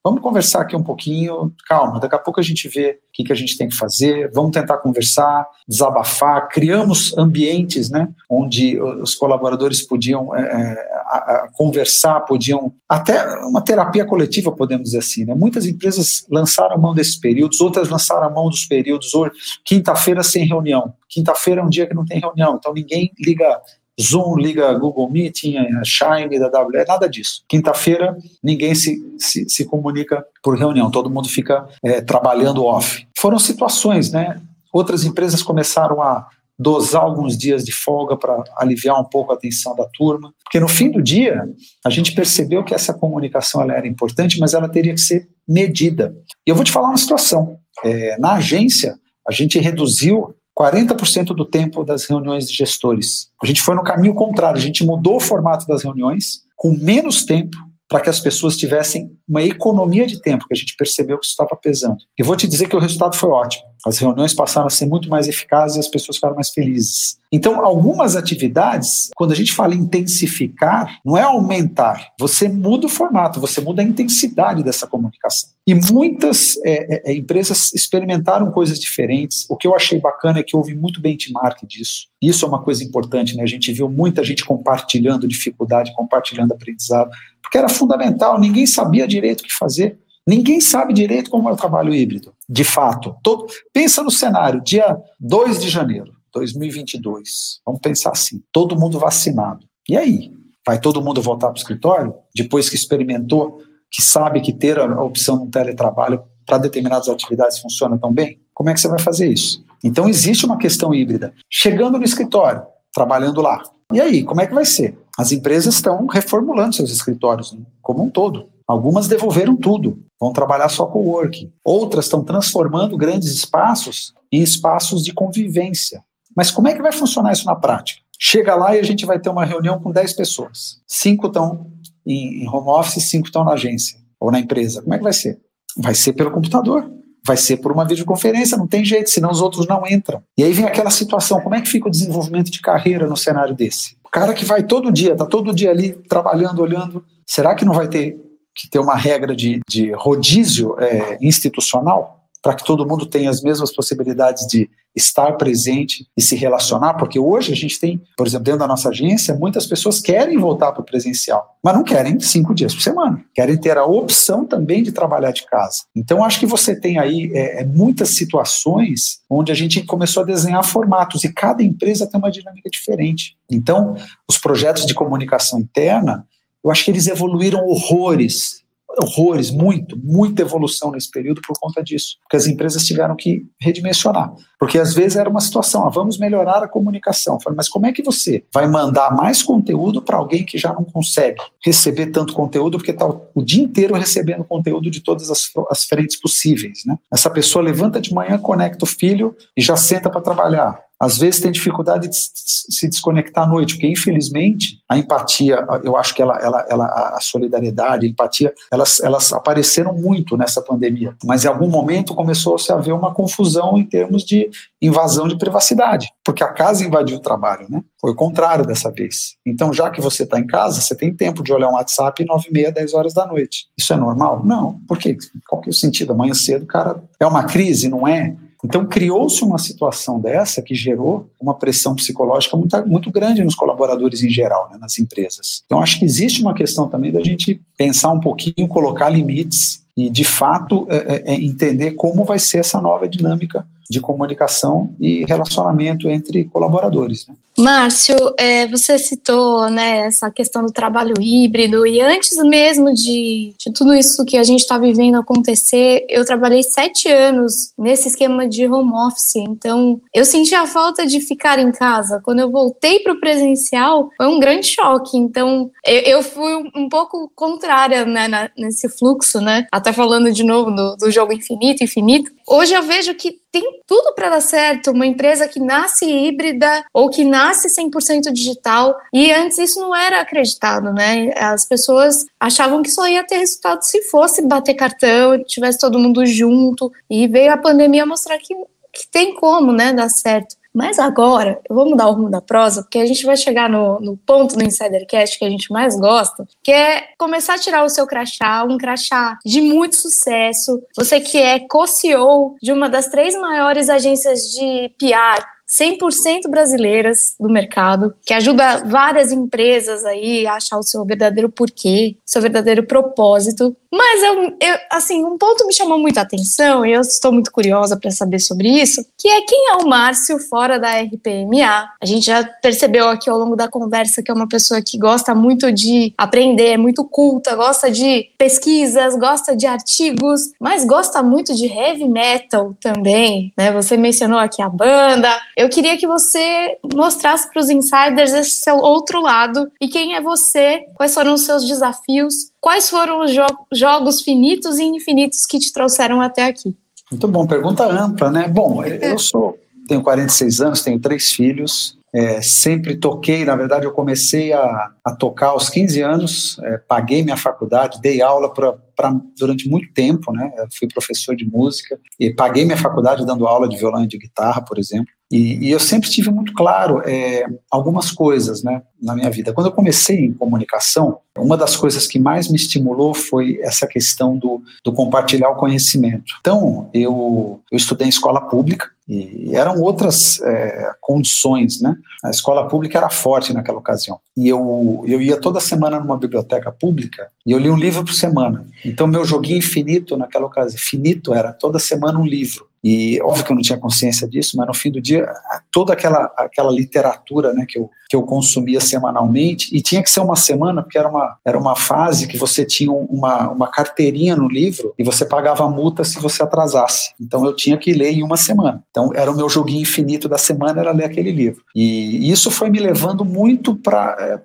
Vamos conversar aqui um pouquinho, calma, daqui a pouco a gente vê o que, que a gente tem que fazer, vamos tentar conversar, desabafar. Criamos ambientes né, onde os colaboradores podiam é, é conversar, podiam. Até uma terapia coletiva, podemos dizer assim. Né? Muitas empresas lançaram mão desses períodos, outras lançaram mão dos períodos. Hoje, quinta-feira sem reunião. Quinta-feira é um dia que não tem reunião, então ninguém liga Zoom liga Google Meeting, Shine da AWS, nada disso. Quinta-feira ninguém se, se, se, comunica por reunião, todo mundo fica é, trabalhando off. Foram situações, né? Outras empresas começaram a dosar alguns dias de folga para aliviar um pouco a tensão da turma, porque no fim do dia a gente percebeu que essa comunicação ela era importante, mas ela teria que ser medida. E eu vou te falar uma situação. É, na agência a gente reduziu 40% do tempo das reuniões de gestores. A gente foi no caminho contrário, a gente mudou o formato das reuniões com menos tempo para que as pessoas tivessem uma economia de tempo, que a gente percebeu que isso estava pesando. E vou te dizer que o resultado foi ótimo. As reuniões passaram a ser muito mais eficazes e as pessoas ficaram mais felizes. Então, algumas atividades, quando a gente fala intensificar, não é aumentar. Você muda o formato, você muda a intensidade dessa comunicação. E muitas é, é, é empresas experimentaram coisas diferentes. O que eu achei bacana é que houve muito benchmark disso. Isso é uma coisa importante, né? A gente viu muita gente compartilhando dificuldade, compartilhando aprendizado, porque era fundamental, ninguém sabia direito o que fazer. Ninguém sabe direito como é o trabalho híbrido, de fato. Todo, pensa no cenário, dia 2 de janeiro, 2022. Vamos pensar assim: todo mundo vacinado. E aí? Vai todo mundo voltar para o escritório? Depois que experimentou, que sabe que ter a opção no teletrabalho para determinadas atividades funciona tão bem? Como é que você vai fazer isso? Então, existe uma questão híbrida. Chegando no escritório, trabalhando lá. E aí, como é que vai ser? As empresas estão reformulando seus escritórios né, como um todo. Algumas devolveram tudo, vão trabalhar só com o. Outras estão transformando grandes espaços em espaços de convivência. Mas como é que vai funcionar isso na prática? Chega lá e a gente vai ter uma reunião com 10 pessoas. Cinco estão em home office, cinco estão na agência ou na empresa. Como é que vai ser? Vai ser pelo computador. vai ser por uma videoconferência, não tem jeito, senão os outros não entram. E aí vem aquela situação, como é que fica o desenvolvimento de carreira no cenário desse? O cara que vai todo dia, está todo dia ali trabalhando, olhando, será que não vai ter que ter uma regra de, de rodízio é, institucional? para que todo mundo tenha as mesmas possibilidades de estar presente e se relacionar, porque hoje a gente tem, por exemplo, dentro da nossa agência, muitas pessoas querem voltar para o presencial, mas não querem cinco dias por semana, querem ter a opção também de trabalhar de casa. Então, acho que você tem aí é, é muitas situações onde a gente começou a desenhar formatos e cada empresa tem uma dinâmica diferente. Então, os projetos de comunicação interna, eu acho que eles evoluíram horrores horrores, muito, muita evolução nesse período por conta disso, porque as empresas tiveram que redimensionar, porque às vezes era uma situação, ah, vamos melhorar a comunicação, falei, mas como é que você vai mandar mais conteúdo para alguém que já não consegue receber tanto conteúdo, porque está o dia inteiro recebendo conteúdo de todas as, as frentes possíveis, né? Essa pessoa levanta de manhã, conecta o filho e já senta para trabalhar às vezes tem dificuldade de se desconectar à noite, porque infelizmente a empatia, eu acho que ela, ela, ela a solidariedade, a empatia, elas, elas apareceram muito nessa pandemia. Mas em algum momento começou-se a haver uma confusão em termos de invasão de privacidade, porque a casa invadiu o trabalho, né? Foi o contrário dessa vez. Então, já que você está em casa, você tem tempo de olhar um WhatsApp 9 e meia, 10 horas da noite. Isso é normal? Não. Por quê? Qual que é o sentido? Amanhã cedo, cara, é uma crise, não é? Então, criou-se uma situação dessa que gerou uma pressão psicológica muito, muito grande nos colaboradores em geral, né, nas empresas. Então, acho que existe uma questão também da gente pensar um pouquinho, colocar limites e, de fato, é, é, é entender como vai ser essa nova dinâmica de comunicação e relacionamento entre colaboradores. Né? Márcio, é, você citou né, essa questão do trabalho híbrido, e antes mesmo de, de tudo isso que a gente está vivendo acontecer, eu trabalhei sete anos nesse esquema de home office, então eu senti a falta de ficar em casa. Quando eu voltei para o presencial, foi um grande choque, então eu, eu fui um pouco contrária né, na, nesse fluxo, né? Até falando de novo do, do jogo infinito, infinito. Hoje eu vejo que tem tudo para dar certo, uma empresa que nasce híbrida ou que nasce nasce 100% digital e antes isso não era acreditado, né? As pessoas achavam que só ia ter resultado se fosse bater cartão, tivesse todo mundo junto e veio a pandemia mostrar que, que tem como, né, dar certo. Mas agora, eu vou mudar o rumo da prosa, porque a gente vai chegar no, no ponto do Insidercast que a gente mais gosta, que é começar a tirar o seu crachá, um crachá de muito sucesso. Você que é co-CEO de uma das três maiores agências de PR 100% brasileiras do mercado, que ajuda várias empresas aí a achar o seu verdadeiro porquê, seu verdadeiro propósito. Mas eu, eu assim, um ponto me chamou muita atenção e eu estou muito curiosa para saber sobre isso, que é quem é o Márcio fora da RPMA. A gente já percebeu aqui ao longo da conversa que é uma pessoa que gosta muito de aprender, é muito culta, gosta de pesquisas, gosta de artigos, mas gosta muito de heavy metal também, né? Você mencionou aqui a banda. Eu queria que você mostrasse para os insiders esse seu outro lado e quem é você, quais foram os seus desafios, quais foram os jo jogos finitos e infinitos que te trouxeram até aqui. Muito bom, pergunta ampla, né? Bom, eu sou, tenho 46 anos, tenho três filhos, é, sempre toquei, na verdade, eu comecei a, a tocar aos 15 anos, é, paguei minha faculdade, dei aula pra, pra, durante muito tempo, né? Eu fui professor de música e paguei minha faculdade dando aula de violão e de guitarra, por exemplo. E, e eu sempre tive muito claro é, algumas coisas né, na minha vida. Quando eu comecei em comunicação, uma das coisas que mais me estimulou foi essa questão do, do compartilhar o conhecimento. Então, eu, eu estudei em escola pública, e eram outras é, condições, né? A escola pública era forte naquela ocasião. E eu, eu ia toda semana numa biblioteca pública e eu li um livro por semana. Então, meu joguinho infinito naquela ocasião, finito era toda semana um livro. E óbvio que eu não tinha consciência disso, mas no fim do dia, toda aquela, aquela literatura né, que, eu, que eu consumia semanalmente, e tinha que ser uma semana, porque era uma, era uma fase que você tinha uma, uma carteirinha no livro e você pagava multa se você atrasasse. Então eu tinha que ler em uma semana. Então era o meu joguinho infinito da semana, era ler aquele livro. E isso foi me levando muito para é,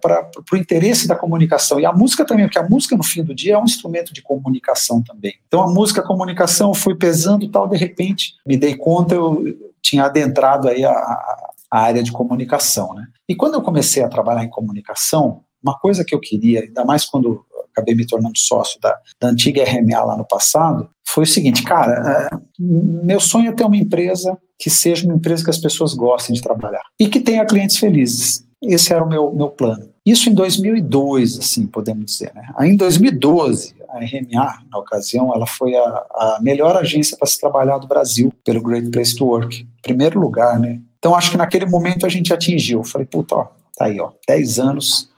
o interesse da comunicação. E a música também, porque a música no fim do dia é um instrumento de comunicação também. Então a música, a comunicação, foi pesando tal, de repente me dei conta, eu tinha adentrado aí a, a área de comunicação, né? E quando eu comecei a trabalhar em comunicação, uma coisa que eu queria, ainda mais quando acabei me tornando sócio da, da antiga RMA lá no passado, foi o seguinte, cara, uh, meu sonho é ter uma empresa que seja uma empresa que as pessoas gostem de trabalhar e que tenha clientes felizes. Esse era o meu, meu plano. Isso em 2002, assim, podemos dizer. Né? Aí em 2012, a RMA, na ocasião, ela foi a, a melhor agência para se trabalhar do Brasil pelo Great Place to Work. Primeiro lugar, né? Então acho que naquele momento a gente atingiu. Falei, puta, ó, tá aí, ó, 10 anos,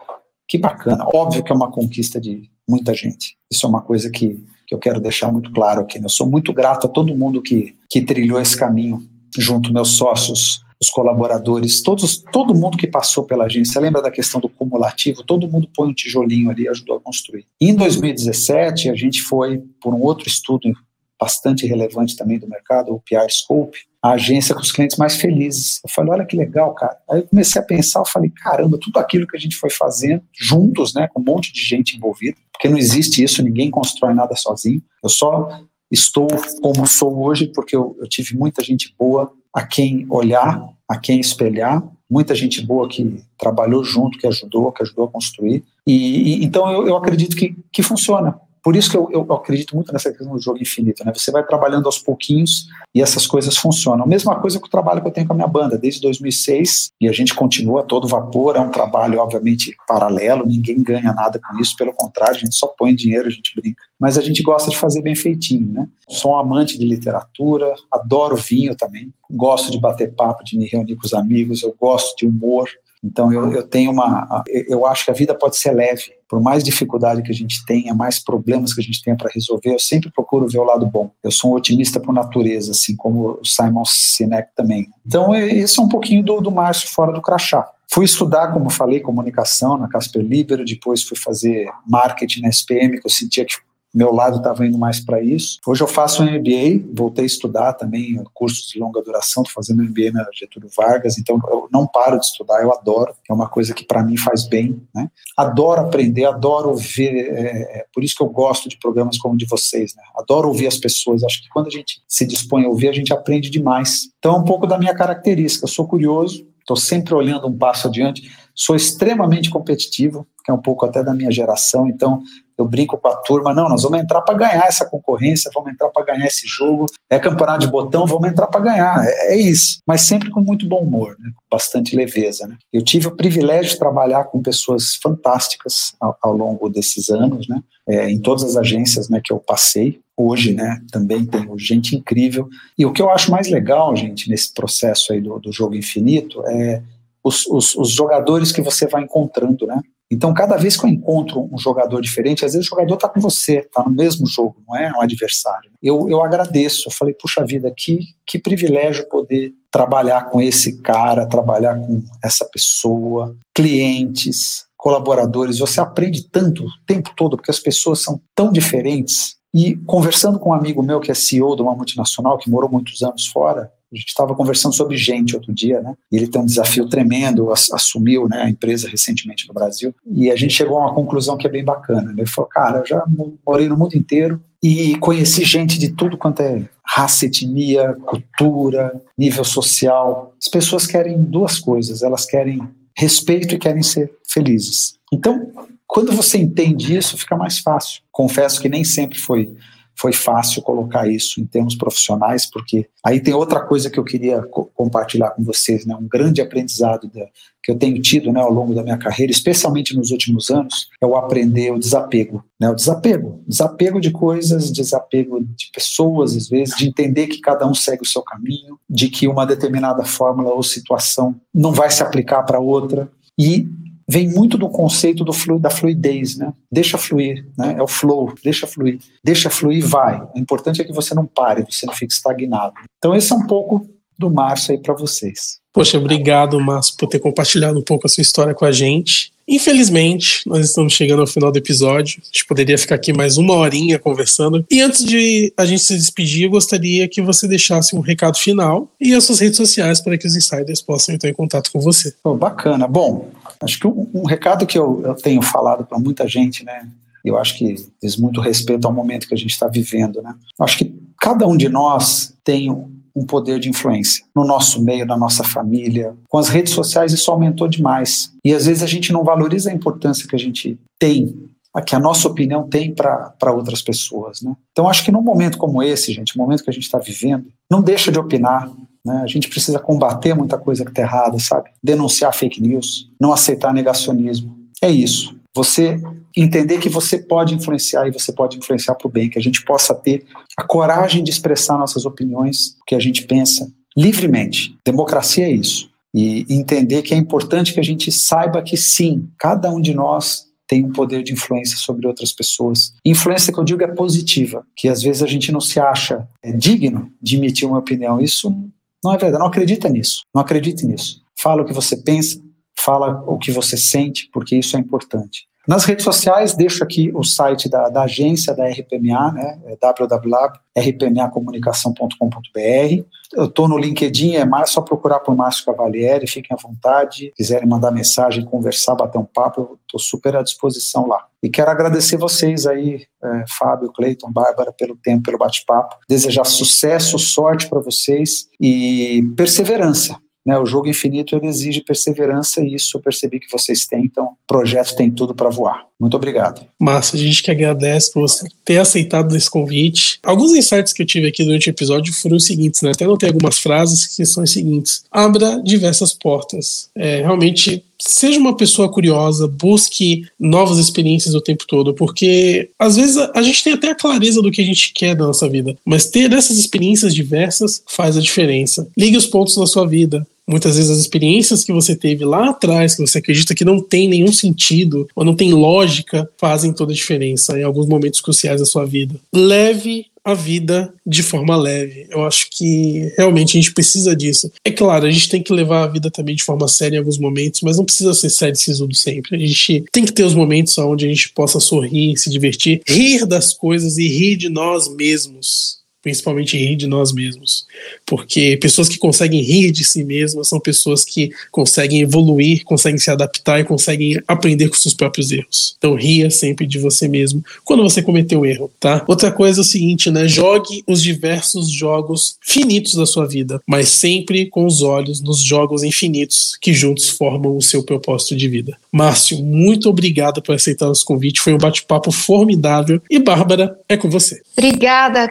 que bacana. Óbvio que é uma conquista de muita gente. Isso é uma coisa que, que eu quero deixar muito claro aqui. Né? Eu sou muito grato a todo mundo que, que trilhou esse caminho junto meus sócios, os colaboradores, todos, todo mundo que passou pela agência, lembra da questão do cumulativo? Todo mundo põe um tijolinho ali e ajudou a construir. Em 2017, a gente foi por um outro estudo bastante relevante também do mercado, o PR Scope, a agência com os clientes mais felizes. Eu falei, olha que legal, cara. Aí eu comecei a pensar, eu falei, caramba, tudo aquilo que a gente foi fazendo juntos, né, com um monte de gente envolvida, porque não existe isso, ninguém constrói nada sozinho. Eu só estou como sou hoje porque eu, eu tive muita gente boa a quem olhar, a quem espelhar, muita gente boa que trabalhou junto, que ajudou, que ajudou a construir. E, e então eu, eu acredito que, que funciona. Por isso que eu, eu, acredito muito nessa questão do jogo infinito, né? Você vai trabalhando aos pouquinhos e essas coisas funcionam. A mesma coisa que o trabalho que eu tenho com a minha banda desde 2006 e a gente continua todo vapor. É um trabalho, obviamente, paralelo, ninguém ganha nada com isso, pelo contrário, a gente só põe dinheiro, a gente brinca. Mas a gente gosta de fazer bem feitinho, né? Sou um amante de literatura, adoro vinho também, gosto de bater papo, de me reunir com os amigos, eu gosto de humor. Então eu, eu tenho uma, eu acho que a vida pode ser leve. Por mais dificuldade que a gente tenha, mais problemas que a gente tenha para resolver, eu sempre procuro ver o lado bom. Eu sou um otimista por natureza, assim como o Simon Sinek também. Então esse é um pouquinho do, do Márcio fora do crachá. Fui estudar, como falei, comunicação na Casper Libero, depois fui fazer marketing na SPM, que eu sentia que meu lado estava indo mais para isso. Hoje eu faço um MBA, voltei a estudar também cursos de longa duração, estou fazendo MBA na Getúlio Vargas, então eu não paro de estudar, eu adoro, é uma coisa que para mim faz bem. Né? Adoro aprender, adoro ver, é, é, por isso que eu gosto de programas como o de vocês, né? adoro ouvir as pessoas, acho que quando a gente se dispõe a ouvir, a gente aprende demais. Então é um pouco da minha característica, eu sou curioso, estou sempre olhando um passo adiante, sou extremamente competitivo, é um pouco até da minha geração, então eu brinco com a turma, não, nós vamos entrar para ganhar essa concorrência, vamos entrar para ganhar esse jogo, é campeonato de botão, vamos entrar para ganhar, é, é, isso, mas sempre com muito bom humor, né, com bastante leveza. Né. Eu tive o privilégio de trabalhar com pessoas fantásticas ao, ao longo desses anos, né, é, em todas as agências né, que eu passei, hoje, né, também tenho gente incrível, e o que eu acho mais legal, gente, nesse processo aí do, do jogo infinito, é os, os, os jogadores que você vai encontrando, né, então, cada vez que eu encontro um jogador diferente, às vezes o jogador está com você, está no mesmo jogo, não é um adversário. Eu, eu agradeço, eu falei, puxa vida, que, que privilégio poder trabalhar com esse cara, trabalhar com essa pessoa, clientes, colaboradores. Você aprende tanto o tempo todo, porque as pessoas são tão diferentes. E conversando com um amigo meu que é CEO de uma multinacional, que morou muitos anos fora, a gente estava conversando sobre gente outro dia, né? Ele tem um desafio tremendo, assumiu né, a empresa recentemente no Brasil. E a gente chegou a uma conclusão que é bem bacana. Ele falou: Cara, eu já morei no mundo inteiro e conheci gente de tudo quanto é raça, etnia, cultura, nível social. As pessoas querem duas coisas: elas querem respeito e querem ser felizes. Então, quando você entende isso, fica mais fácil. Confesso que nem sempre foi foi fácil colocar isso em termos profissionais, porque aí tem outra coisa que eu queria co compartilhar com vocês, né? um grande aprendizado da, que eu tenho tido né, ao longo da minha carreira, especialmente nos últimos anos, é o aprender o desapego. Né? O desapego. Desapego de coisas, desapego de pessoas, às vezes, de entender que cada um segue o seu caminho, de que uma determinada fórmula ou situação não vai se aplicar para outra. E vem muito do conceito do flu, da fluidez, né? Deixa fluir, né? É o flow, deixa fluir. Deixa fluir, vai. O importante é que você não pare, você não fique estagnado. Então esse é um pouco do Márcio aí para vocês. Poxa, obrigado, Márcio, por ter compartilhado um pouco a sua história com a gente. Infelizmente, nós estamos chegando ao final do episódio. A gente poderia ficar aqui mais uma horinha conversando. E antes de a gente se despedir, eu gostaria que você deixasse um recado final e as suas redes sociais para que os insiders possam entrar em contato com você. Oh, bacana. Bom, Acho que um, recado que eu, eu tenho falado para muita gente, né? Eu acho que diz muito respeito ao momento que a gente está vivendo, né? Acho que cada um de nós tem um poder de influência no nosso meio, na nossa família. Com as redes sociais isso aumentou demais. E às vezes a gente não valoriza a importância que a gente tem que a nossa opinião tem para outras pessoas. Né? Então, acho que num momento como esse, gente, o momento que a gente está vivendo, não deixa de opinar. Né? A gente precisa combater muita coisa que está errada, sabe? Denunciar fake news, não aceitar negacionismo. É isso. Você entender que você pode influenciar e você pode influenciar para o bem, que a gente possa ter a coragem de expressar nossas opiniões, o que a gente pensa, livremente. Democracia é isso. E entender que é importante que a gente saiba que sim, cada um de nós tem um poder de influência sobre outras pessoas. Influência que eu digo é positiva, que às vezes a gente não se acha é, digno de emitir uma opinião. Isso não é verdade, não acredita nisso, não acredite nisso. Fala o que você pensa, fala o que você sente, porque isso é importante. Nas redes sociais, deixo aqui o site da, da agência da RPMA, né, é www.rpmacomunicação.com.br. Eu estou no LinkedIn, é só procurar por Márcio Cavalieri, fiquem à vontade. Quiserem mandar mensagem, conversar, bater um papo, eu estou super à disposição lá. E quero agradecer vocês aí, é, Fábio, Cleiton, Bárbara, pelo tempo, pelo bate-papo. Desejar sucesso, sorte para vocês e perseverança né, o jogo infinito ele exige perseverança e isso eu percebi que vocês têm, então o projeto tem tudo para voar. Muito obrigado. Massa, a gente que agradece por você ter aceitado esse convite. Alguns insights que eu tive aqui durante o episódio foram os seguintes, né? Até notei algumas frases que são as seguintes. Abra diversas portas. É, realmente seja uma pessoa curiosa, busque novas experiências o tempo todo, porque às vezes a, gente tem até a clareza do que a gente quer da nossa vida, mas ter essas experiências diversas faz a diferença. Ligue os pontos na sua vida. Muitas vezes as experiências que você teve lá atrás, que você acredita que não tem nenhum sentido ou não tem lógica, fazem toda a diferença em alguns momentos cruciais da sua vida. Leve a vida de forma leve. Eu acho que realmente a gente precisa disso. É claro, a gente tem que levar a vida também de forma séria em alguns momentos, mas não precisa ser sério e sisudo sempre. A gente tem que ter os momentos onde a gente possa sorrir, se divertir, rir das coisas e rir de nós mesmos principalmente rir de nós mesmos. Porque pessoas que conseguem rir de si mesmas são pessoas que conseguem evoluir, conseguem se adaptar e conseguem aprender com seus próprios erros. Então ria sempre de você mesmo quando você cometeu um erro, tá? Outra coisa é o seguinte, né? Jogue os diversos jogos finitos da sua vida, mas sempre com os olhos nos jogos infinitos que juntos formam o seu propósito de vida. Márcio, muito obrigado por aceitar nosso convite. Foi um bate-papo formidável. E Bárbara, é com você. Obrigada,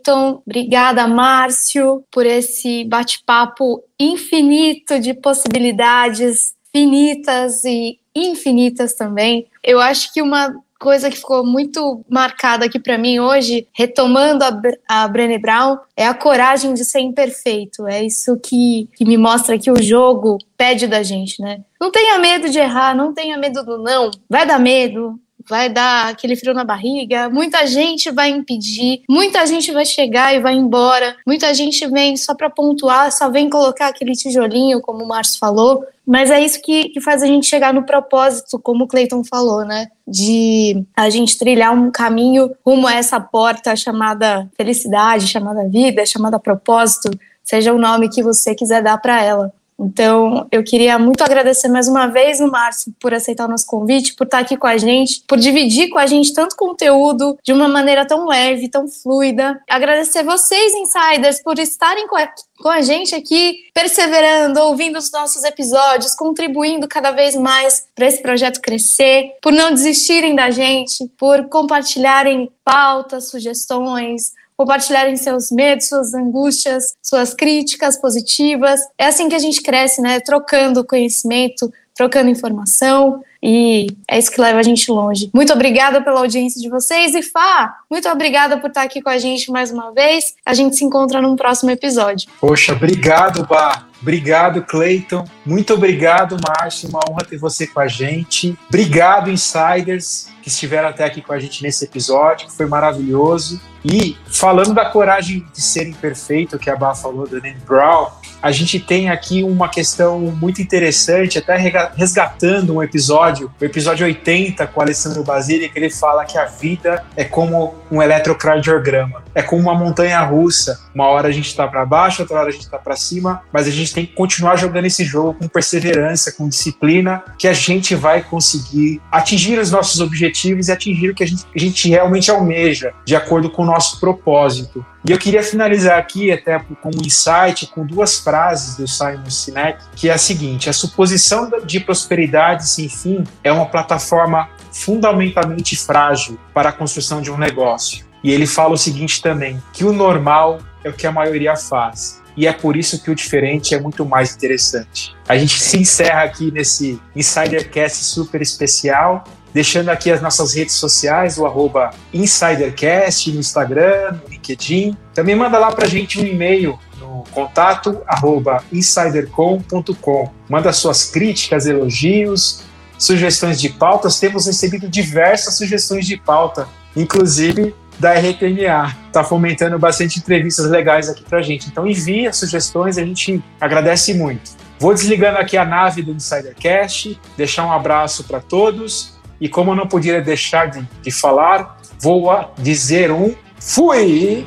Cleiton. Obrigada, Márcio, por esse bate-papo infinito de possibilidades, finitas e infinitas também. Eu acho que uma coisa que ficou muito marcada aqui para mim hoje, retomando a, a Brené Brown, é a coragem de ser imperfeito. É isso que, que me mostra que o jogo pede da gente, né? Não tenha medo de errar, não tenha medo do não. Vai dar medo, vai dar aquele frio na barriga, muita gente vai impedir, muita gente vai chegar e vai embora, muita gente vem só para pontuar, só vem colocar aquele tijolinho, como o Márcio falou, mas é isso que, que faz a gente chegar no propósito, como o Clayton falou, né? De a gente trilhar um caminho rumo a essa porta chamada felicidade, chamada vida, chamada propósito, seja o nome que você quiser dar para ela. Então, eu queria muito agradecer mais uma vez o Márcio por aceitar o nosso convite, por estar aqui com a gente, por dividir com a gente tanto conteúdo de uma maneira tão leve, tão fluida. Agradecer vocês, insiders, por estarem com a, com a gente aqui, perseverando, ouvindo os nossos episódios, contribuindo cada vez mais para esse projeto crescer, por não desistirem da gente, por compartilharem pautas, sugestões, compartilharem seus medos, suas angústias, suas críticas positivas. É assim que a gente cresce, né? Trocando conhecimento, trocando informação e é isso que leva a gente longe. Muito obrigada pela audiência de vocês e Fá, muito obrigada por estar aqui com a gente mais uma vez. A gente se encontra num próximo episódio. Poxa, obrigado, Bá. Obrigado, Clayton. Muito obrigado, Márcio. Uma honra ter você com a gente. Obrigado, Insiders, que estiveram até aqui com a gente nesse episódio, que foi maravilhoso. E falando da coragem de ser imperfeito, que a Bá falou da Nanny Brown, a gente tem aqui uma questão muito interessante, até resgatando um episódio, o episódio 80 com Alessandro Basile, que ele fala que a vida é como um eletrocardiograma, é como uma montanha russa. Uma hora a gente está para baixo, outra hora a gente está para cima, mas a gente tem que continuar jogando esse jogo com perseverança, com disciplina, que a gente vai conseguir atingir os nossos objetivos e atingir o que a gente, a gente realmente almeja, de acordo com o nosso propósito. E eu queria finalizar aqui, até com um insight, com duas frases do Simon Sinek, que é a seguinte: a suposição de prosperidade sem fim é uma plataforma fundamentalmente frágil para a construção de um negócio. E ele fala o seguinte também, que o normal é o que a maioria faz. E é por isso que o diferente é muito mais interessante. A gente se encerra aqui nesse Insidercast super especial, deixando aqui as nossas redes sociais, o arroba Insidercast no Instagram, no LinkedIn. Também manda lá para gente um e-mail no contato arroba insidercom.com. Manda suas críticas, elogios, sugestões de pautas. Temos recebido diversas sugestões de pauta, inclusive da RTNA. Está fomentando bastante entrevistas legais aqui para gente. Então envie as sugestões, a gente agradece muito. Vou desligando aqui a nave do Insidercast, deixar um abraço para todos. E como eu não podia deixar de, de falar, vou dizer um fui!